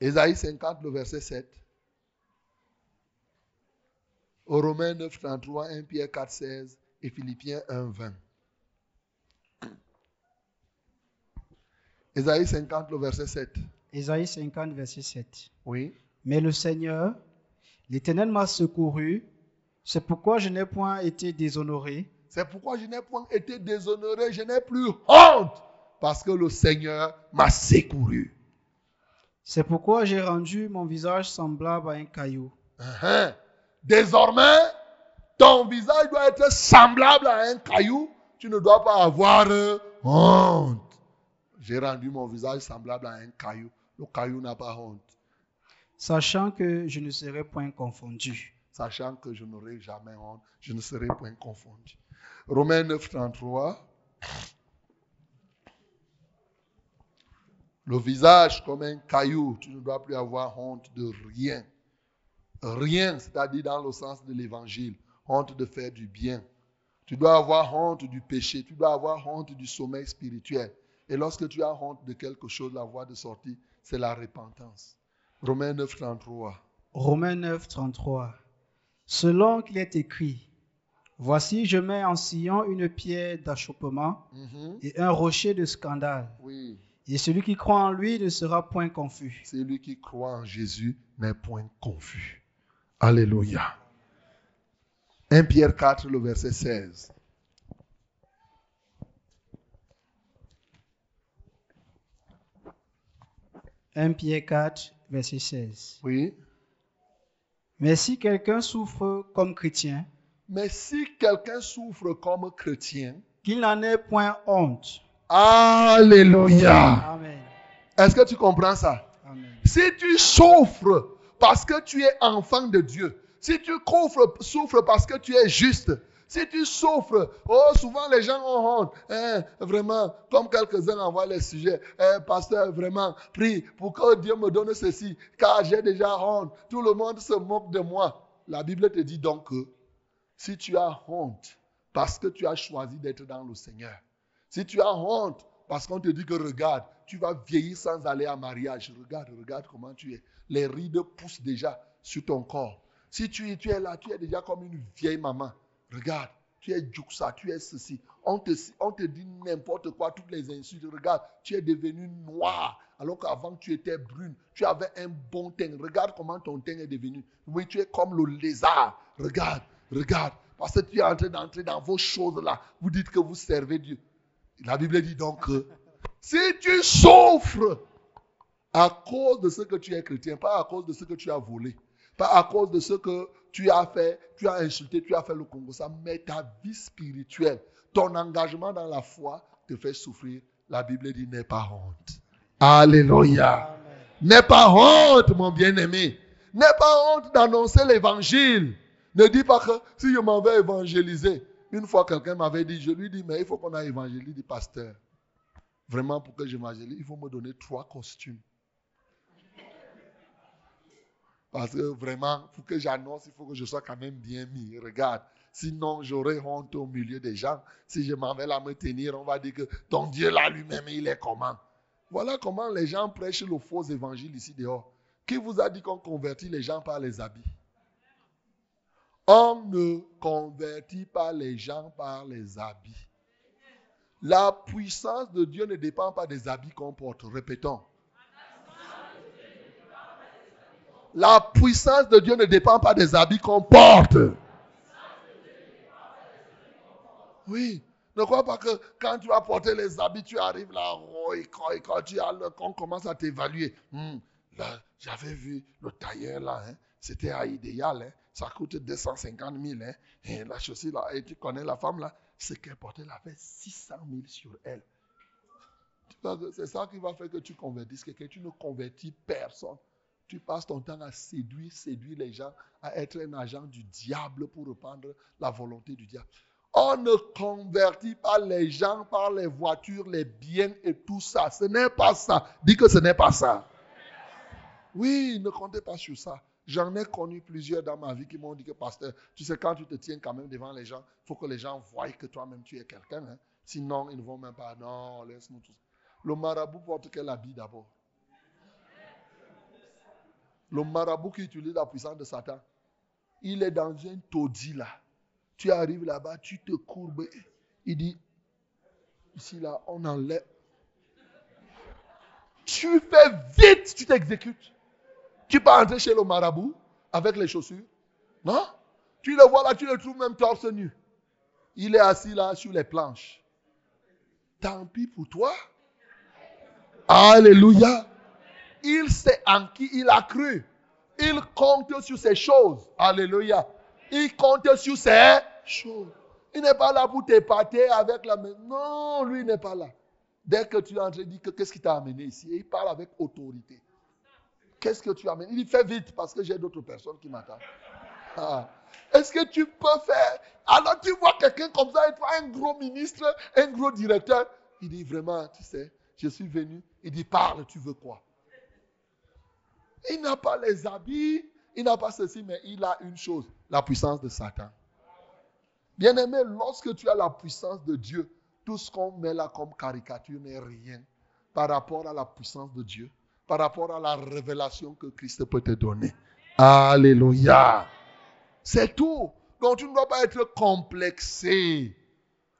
S1: Ésaïe 50, le verset 7. Au Romains 9, 33, 1 Pierre 4, 16 et Philippiens 1, 20. Ésaïe 50, le verset 7.
S2: Ésaïe 50, verset 7.
S1: Oui.
S2: Mais le Seigneur, l'Éternel m'a secouru, c'est pourquoi je n'ai point été déshonoré.
S1: C'est pourquoi je n'ai point été déshonoré, je n'ai plus honte, parce que le Seigneur m'a secouru.
S2: C'est pourquoi j'ai rendu mon visage semblable à un caillou.
S1: Uh-huh. Désormais, ton visage doit être semblable à un caillou. Tu ne dois pas avoir honte. J'ai rendu mon visage semblable à un caillou. Le caillou n'a pas honte.
S2: Sachant que je ne serai point confondu.
S1: Sachant que je n'aurai jamais honte, je ne serai point confondu. Romains 9, 33. Le visage comme un caillou, tu ne dois plus avoir honte de rien. Rien, c'est-à-dire dans le sens de l'évangile, honte de faire du bien. Tu dois avoir honte du péché, tu dois avoir honte du sommeil spirituel. Et lorsque tu as honte de quelque chose, la voie de sortie, c'est la repentance. Romains 9, 33.
S2: Romains 9, 33. Selon qu'il est écrit, Voici, je mets en Sion une pierre d'achoppement
S1: Mhm.
S2: et un rocher de scandale.
S1: Oui,
S2: Et celui qui croit en lui ne sera point confus.
S1: celui qui croit en Jésus n'est point confus. Alléluia. 1 Pierre 4, le verset 16.
S2: « 1 Pierre 4, verset 16.
S1: Oui.
S2: Mais si quelqu'un souffre comme chrétien,
S1: Mais si quelqu'un souffre comme chrétien,
S2: qu'il n'en ait point honte.
S1: Alléluia.
S2: Amen.
S1: Est-ce que tu comprends ça?
S2: Amen.
S1: Si tu souffres parce que tu es enfant de Dieu, si tu souffres, souffres parce que tu es juste, si tu souffres, oh, souvent les gens ont honte. Hein, vraiment, comme quelques-uns envoient les sujets. Hein, pasteur, vraiment, prie pour que Dieu me donne ceci, car j'ai déjà honte. Tout le monde se moque de moi. La Bible te dit donc que si tu as honte parce que tu as choisi d'être dans le Seigneur, si tu as honte parce qu'on te dit que regarde, tu vas vieillir sans aller à mariage, regarde, regarde comment tu es. Les rides poussent déjà sur ton corps. Si tu, tu es là, tu es déjà comme une vieille maman. Regarde, tu es juxa, tu es ceci. On te, on te dit n'importe quoi, toutes les insultes. Regarde, tu es devenu noir alors qu'avant tu étais brune. Tu avais un bon teint. Regarde comment ton teint est devenu. Oui, tu es comme le lézard. Regarde, regarde. Parce que tu es en train d'entrer dans vos choses-là. Vous dites que vous servez Dieu. La Bible dit donc que si tu souffres à cause de ce que tu es chrétien, pas à cause de ce que tu as volé, pas à cause de ce que tu as fait, tu as insulté, tu as fait le Congo, ça, mais ta vie spirituelle, ton engagement dans la foi te fait souffrir. La Bible dit n'aie pas honte. Alléluia. N'aie pas honte, mon bien-aimé. N'aie pas honte d'annoncer l'évangile. Ne dis pas que si je m'en vais évangéliser. Une fois, quelqu'un m'avait dit, je lui dis, mais il faut qu'on a évangélisé, dit pasteur. Vraiment, pour que j'évangélise, il faut me donner trois costumes. Parce que vraiment, pour que j'annonce, il faut que je sois quand même bien mis. Regarde, sinon j'aurai honte au milieu des gens. Si je m'en vais là me tenir, on va dire que ton Dieu là lui-même, il est comment? Voilà comment les gens prêchent le faux évangile ici dehors. Qui vous a dit qu'on convertit les gens par les habits? On ne convertit pas les gens par les habits. La puissance de Dieu ne dépend pas des habits qu'on porte. Répétons. La puissance de Dieu ne dépend pas des habits qu'on porte. Oui. Ne crois pas que quand tu vas porter les habits, tu arrives là, oh, et quand, tu on commence à t'évaluer. Hmm, là, j'avais vu le tailleur là, hein, c'était à idéal, hein, ça coûte 250 000. Hein, et la chaussure là, et tu connais la femme là, ce qu'elle portait, elle avait 600 000 sur elle. C'est ça qui va faire que tu convertisses quelqu'un. Tu ne convertis personne. Tu passes ton temps à séduire, séduire les gens, à être un agent du diable pour reprendre la volonté du diable. On ne convertit pas les gens par les voitures, les biens et tout ça. Ce n'est pas ça. Dis que ce n'est pas ça. Oui, ne comptez pas sur ça. J'en ai connu plusieurs dans ma vie qui m'ont dit que, pasteur, tu sais, quand tu te tiens quand même devant les gens, il faut que les gens voient que toi-même tu es quelqu'un. Hein. Sinon, ils ne vont même pas. Non, laisse-nous tout ça. Le marabout porte quel habit d'abord Le marabout qui utilise la puissance de Satan, il est dans un taudis là. Tu arrives là-bas, tu te courbes. Il dit, ici là, on enlève. Tu fais vite, tu t'exécutes. Tu peux entrer chez le marabout avec les chaussures. Non? Tu le vois là, tu le trouves même torse nu. Il est assis là sur les planches. Tant pis pour toi. Alléluia. Il sait en qui il a cru. Il compte sur ces choses. Alléluia. Il compte sur ces choses. Il n'est pas là pour t'épater avec la main. Non, lui n'est pas là. Dès que tu entres, il dit qu'est-ce qui t'a amené ici. il parle avec autorité. Qu'est-ce que tu amènes? Il dit fais vite parce que j'ai d'autres personnes qui m'attendent. Ah. Est-ce que tu peux faire? Alors tu vois quelqu'un comme ça, un gros ministre, un gros directeur. Il dit vraiment, tu sais, je suis venu. Il dit parle, tu veux quoi? Il n'a pas les habits, il n'a pas ceci, mais il a une chose, la puissance de Satan. Bien-aimé, lorsque tu as la puissance de Dieu, tout ce qu'on met là comme caricature n'est rien par rapport à la puissance de Dieu, par rapport à la révélation que Christ peut te donner. Alléluia. C'est tout. Donc tu ne dois pas être complexé.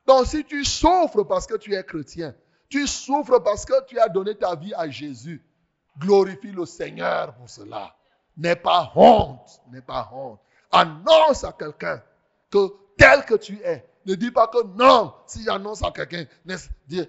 S1: Donc si tu souffres parce que tu es chrétien, tu souffres parce que tu as donné ta vie à Jésus, glorifie le Seigneur pour cela. N'aie pas honte, n'aie pas honte. Annonce à quelqu'un que tel que tu es, ne dis pas que non, si j'annonce à quelqu'un,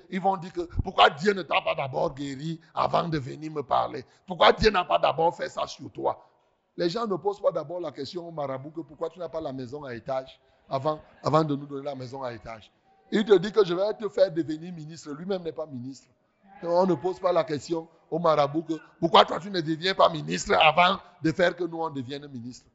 S1: ils vont dire que pourquoi Dieu ne t'a pas d'abord guéri avant de venir me parler? Pourquoi Dieu n'a pas d'abord fait ça sur toi? Les gens ne posent pas d'abord la question au marabout que pourquoi tu n'as pas la maison à étage avant, avant de nous donner la maison à étage. Il te dit que je vais te faire devenir ministre. Lui-même n'est pas ministre. On ne pose pas la question au marabout pourquoi toi tu ne deviens pas ministre avant de faire que nous on devienne ministre.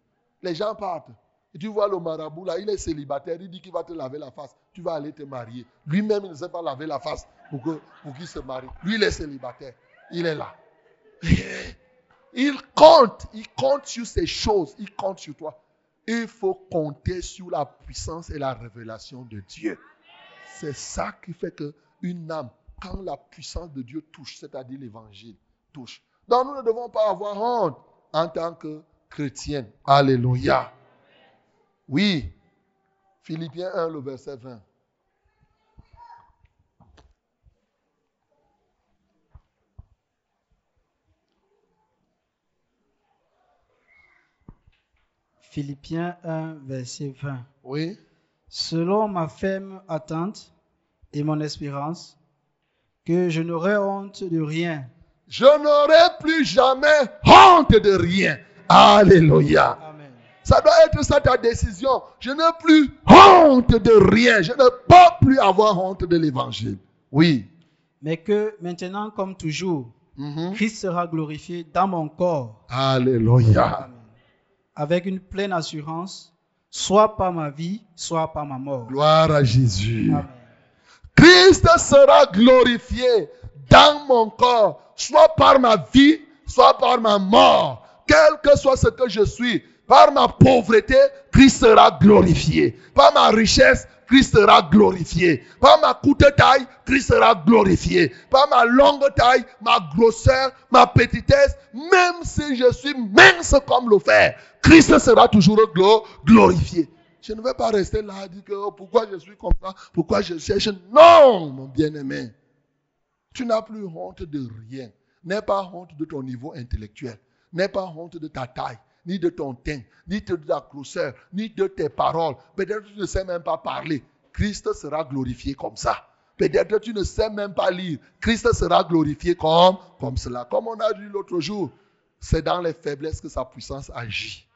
S1: Les gens partent. Tu vois le marabout là, il est célibataire, il dit qu'il va te laver la face. Tu vas aller te marier. Lui-même, il ne sait pas laver la face pour qu'il pour se marie. Lui, il est célibataire. Il est là. Il compte, il compte sur ces choses, il compte sur toi. Il faut compter sur la puissance et la révélation de Dieu. C'est ça qui fait que une âme, quand la puissance de Dieu touche, c'est-à-dire l'évangile, touche. Donc nous ne devons pas avoir honte en tant que chrétiens. Alléluia. Oui. Philippiens 1, le verset 20.
S2: Philippiens 1, verset 20.
S1: Oui.
S2: Selon ma ferme attente et mon espérance, que je n'aurai honte de rien.
S1: Je n'aurai plus jamais honte de rien. Alléluia. Ça doit être ça ta décision. Je n'ai plus honte de rien. Je ne peux plus avoir honte de l'évangile. Oui.
S2: Mais que maintenant, comme toujours,
S1: Mhm.
S2: Christ sera glorifié dans mon corps.
S1: Alléluia.
S2: Avec une pleine assurance, soit par ma vie, soit par ma mort.
S1: Gloire à Jésus.
S2: Amen.
S1: Christ sera glorifié dans mon corps, soit par ma vie, soit par ma mort. Quel que soit ce que je suis, par ma pauvreté, Christ sera glorifié. Par ma richesse, Christ sera glorifié. Par ma courte taille, Christ sera glorifié. Par ma longue taille, ma grosseur, ma petitesse, même si je suis mince comme le fer, Christ sera toujours glo- glorifié. Je ne vais pas rester là et dire oh, pourquoi je suis comme ça, pourquoi je cherche. Non, mon bien-aimé. Tu n'as plus honte de rien. N'aie pas honte de ton niveau intellectuel. N'aie pas honte de ta taille, ni de ton teint, ni de ta grosseur, ni de tes paroles. Peut-être que tu ne sais même pas parler. Christ sera glorifié comme ça. Peut-être que tu ne sais même pas lire. Christ sera glorifié comme, comme cela. Comme on a dit l'autre jour, c'est dans les faiblesses que sa puissance agit.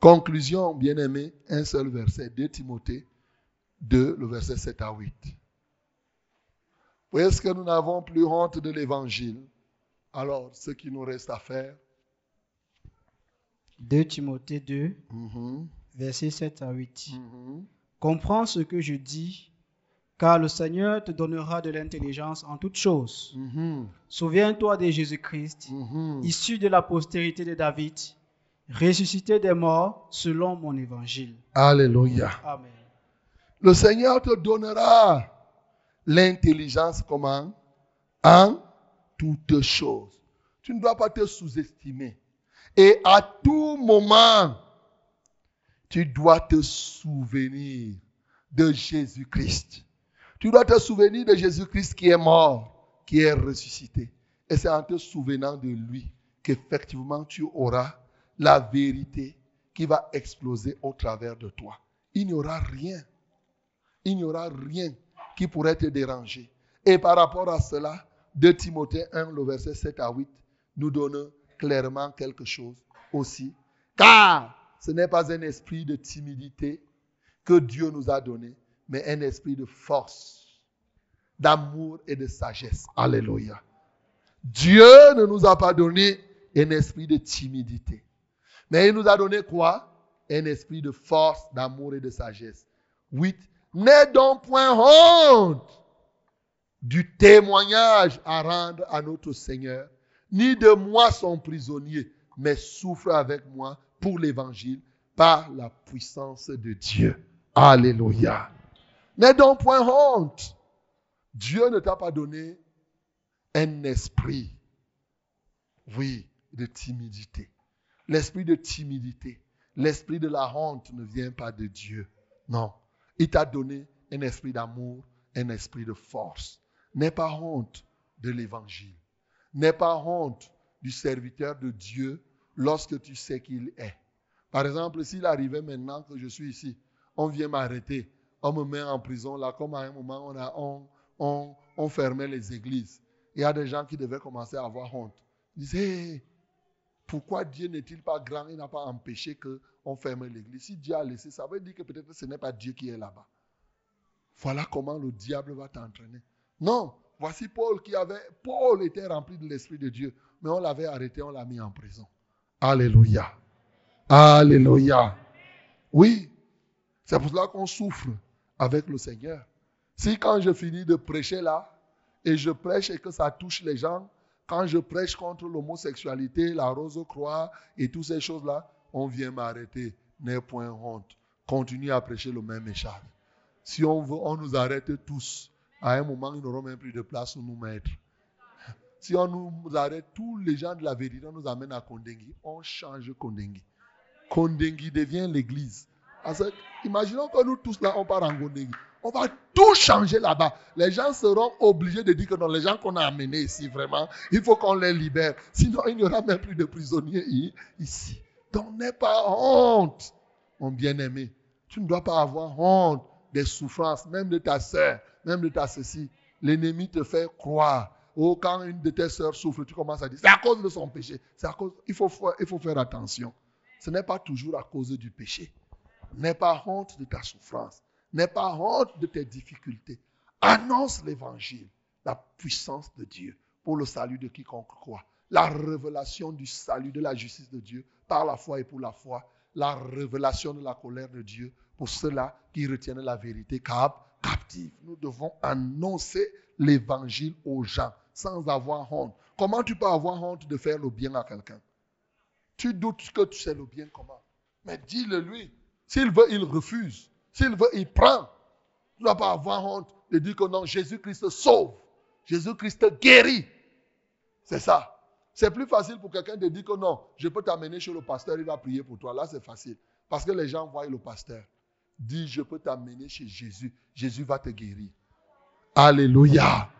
S1: Conclusion, bien-aimé, un seul verset, 2 Timothée 2, le verset 7 à 8. Puisque nous n'avons plus honte de l'évangile, alors ce qui nous reste à faire,
S2: 2 Timothée 2,
S1: mhm,
S2: versets 7 à 8.
S1: mhm,
S2: Comprends ce que je dis, car le Seigneur te donnera de l'intelligence en toutes choses.
S1: mhm,
S2: Souviens-toi de Jésus-Christ, issu de la postérité de David, ressuscité des morts selon mon évangile.
S1: Alléluia.
S2: Amen.
S1: Le Seigneur te donnera l'intelligence comment? En toutes choses. Tu ne dois pas te sous-estimer. Et à tout moment, tu dois te souvenir de Jésus-Christ. Tu dois te souvenir de Jésus-Christ qui est mort, qui est ressuscité. Et c'est en te souvenant de lui qu'effectivement tu auras la vérité qui va exploser au travers de toi. Il n'y aura rien il n'y aura rien qui pourrait te déranger. Et par rapport à cela, de Timothée 1, le verset 7 à 8, nous donne clairement quelque chose aussi. Car ce n'est pas un esprit de timidité que Dieu nous a donné, mais un esprit de force, d'amour et de sagesse. Alléluia. Dieu ne nous a pas donné un esprit de timidité, mais il nous a donné quoi? Un esprit de force, d'amour et de sagesse. 8. N'aie donc point honte du témoignage à rendre à notre Seigneur, ni de moi son prisonnier, mais souffre avec moi pour l'évangile par la puissance de Dieu. Alléluia. N'aie donc point honte. Dieu ne t'a pas donné un esprit, oui, de timidité. L'esprit de timidité, l'esprit de la honte ne vient pas de Dieu. Non. Il t'a donné un esprit d'amour, un esprit de force. N'aie pas honte de l'évangile. N'aie pas honte du serviteur de Dieu lorsque tu sais qu'il est. Par exemple, s'il arrivait maintenant que je suis ici, on vient m'arrêter, on me met en prison, là, comme à un moment, on, a, on, on, fermait les églises. Il y a des gens qui devaient commencer à avoir honte. Ils disaient, pourquoi Dieu n'est-il pas grand Il n'a pas empêché qu'on ferme l'église? Si Dieu a laissé, ça veut dire que peut-être ce n'est pas Dieu qui est là-bas. Voilà comment le diable va t'entraîner. Non, voici Paul qui avait. Paul était rempli de l'Esprit de Dieu, mais on l'avait arrêté, on l'a mis en prison. Alléluia. Alléluia. Oui, c'est pour cela qu'on souffre avec le Seigneur. Si quand je finis de prêcher là, et je prêche et que ça touche les gens, quand je prêche contre l'homosexualité, la rose-croix et toutes ces choses-là, on vient m'arrêter. N'aie point honte. Continue à prêcher le même message. Si on veut, on nous arrête tous. À un moment, ils n'auront même plus de place où nous mettre. Si on nous arrête, tous les gens de la vérité, on nous amène à Kondengui. On change Kondengui. Kondengui devient l'église. Parce imaginons que nous tous là, on part en Kondengui. On va tout changer là-bas. Les gens seront obligés de dire que non, les gens qu'on a amenés ici, vraiment, il faut qu'on les libère. Sinon, il n'y aura même plus de prisonniers ici. Donc, n'aie pas honte, mon bien-aimé. Tu ne dois pas avoir honte des souffrances, même de ta sœur, même de ta ceci. L'ennemi te fait croire. Oh, quand une de tes sœurs souffre, tu commences à dire, c'est à cause de son péché. C'est à cause, il faut, il faut faire attention. Ce n'est pas toujours à cause du péché. N'aie pas honte de ta souffrance. N'aie pas honte de tes difficultés. Annonce l'évangile, la puissance de Dieu pour le salut de quiconque croit. La révélation du salut, de la justice de Dieu par la foi et pour la foi. La révélation de la colère de Dieu pour ceux-là qui retiennent la vérité cap, captive. Nous devons annoncer l'évangile aux gens sans avoir honte. Comment tu peux avoir honte de faire le bien à quelqu'un? Tu doutes que tu sais le bien comment. Mais dis-le lui. S'il veut, il refuse. S'il veut, il prend. Tu ne dois pas avoir honte de dire que non, Jésus-Christ sauve. Jésus-Christ guérit. C'est ça. C'est plus facile pour quelqu'un de dire que non, je peux t'amener chez le pasteur, il va prier pour toi. Là, c'est facile. Parce que les gens voient le pasteur. Dis, je peux t'amener chez Jésus. Jésus va te guérir. Alléluia.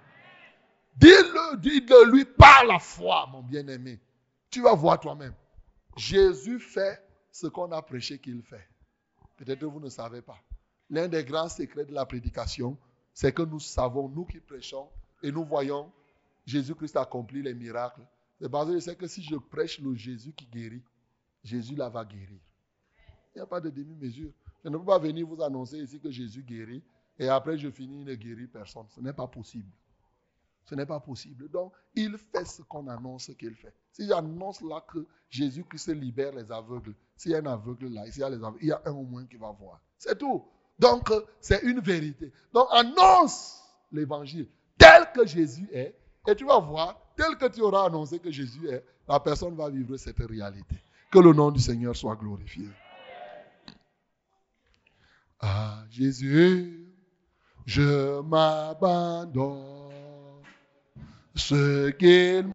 S1: Dis-le, dis-le lui par la foi, mon bien-aimé. Tu vas voir toi-même. Jésus fait ce qu'on a prêché qu'il fait. Peut-être que vous ne savez pas. L'un des grands secrets de la prédication, c'est que nous savons, nous qui prêchons, et nous voyons Jésus-Christ accomplir les miracles. C'est que je sais que si je prêche le Jésus qui guérit, Jésus la va guérir. Il n'y a pas de demi-mesure. Je ne peux pas venir vous annoncer ici que Jésus guérit et après je finis ne guérir personne. Ce n'est pas possible. Ce n'est pas possible. Donc, il fait ce qu'on annonce qu'il fait. Si j'annonce là que Jésus-Christ libère les aveugles, s'il y a un aveugle là, y a les aveugles, il y a un au moins qui va voir. C'est tout. Donc, c'est une vérité. Donc, annonce l'évangile tel que Jésus est, et tu vas voir, tel que tu auras annoncé que Jésus est, la personne va vivre cette réalité. Que le nom du Seigneur soit glorifié. Ah, Jésus, je m'abandonne. Ce qu'il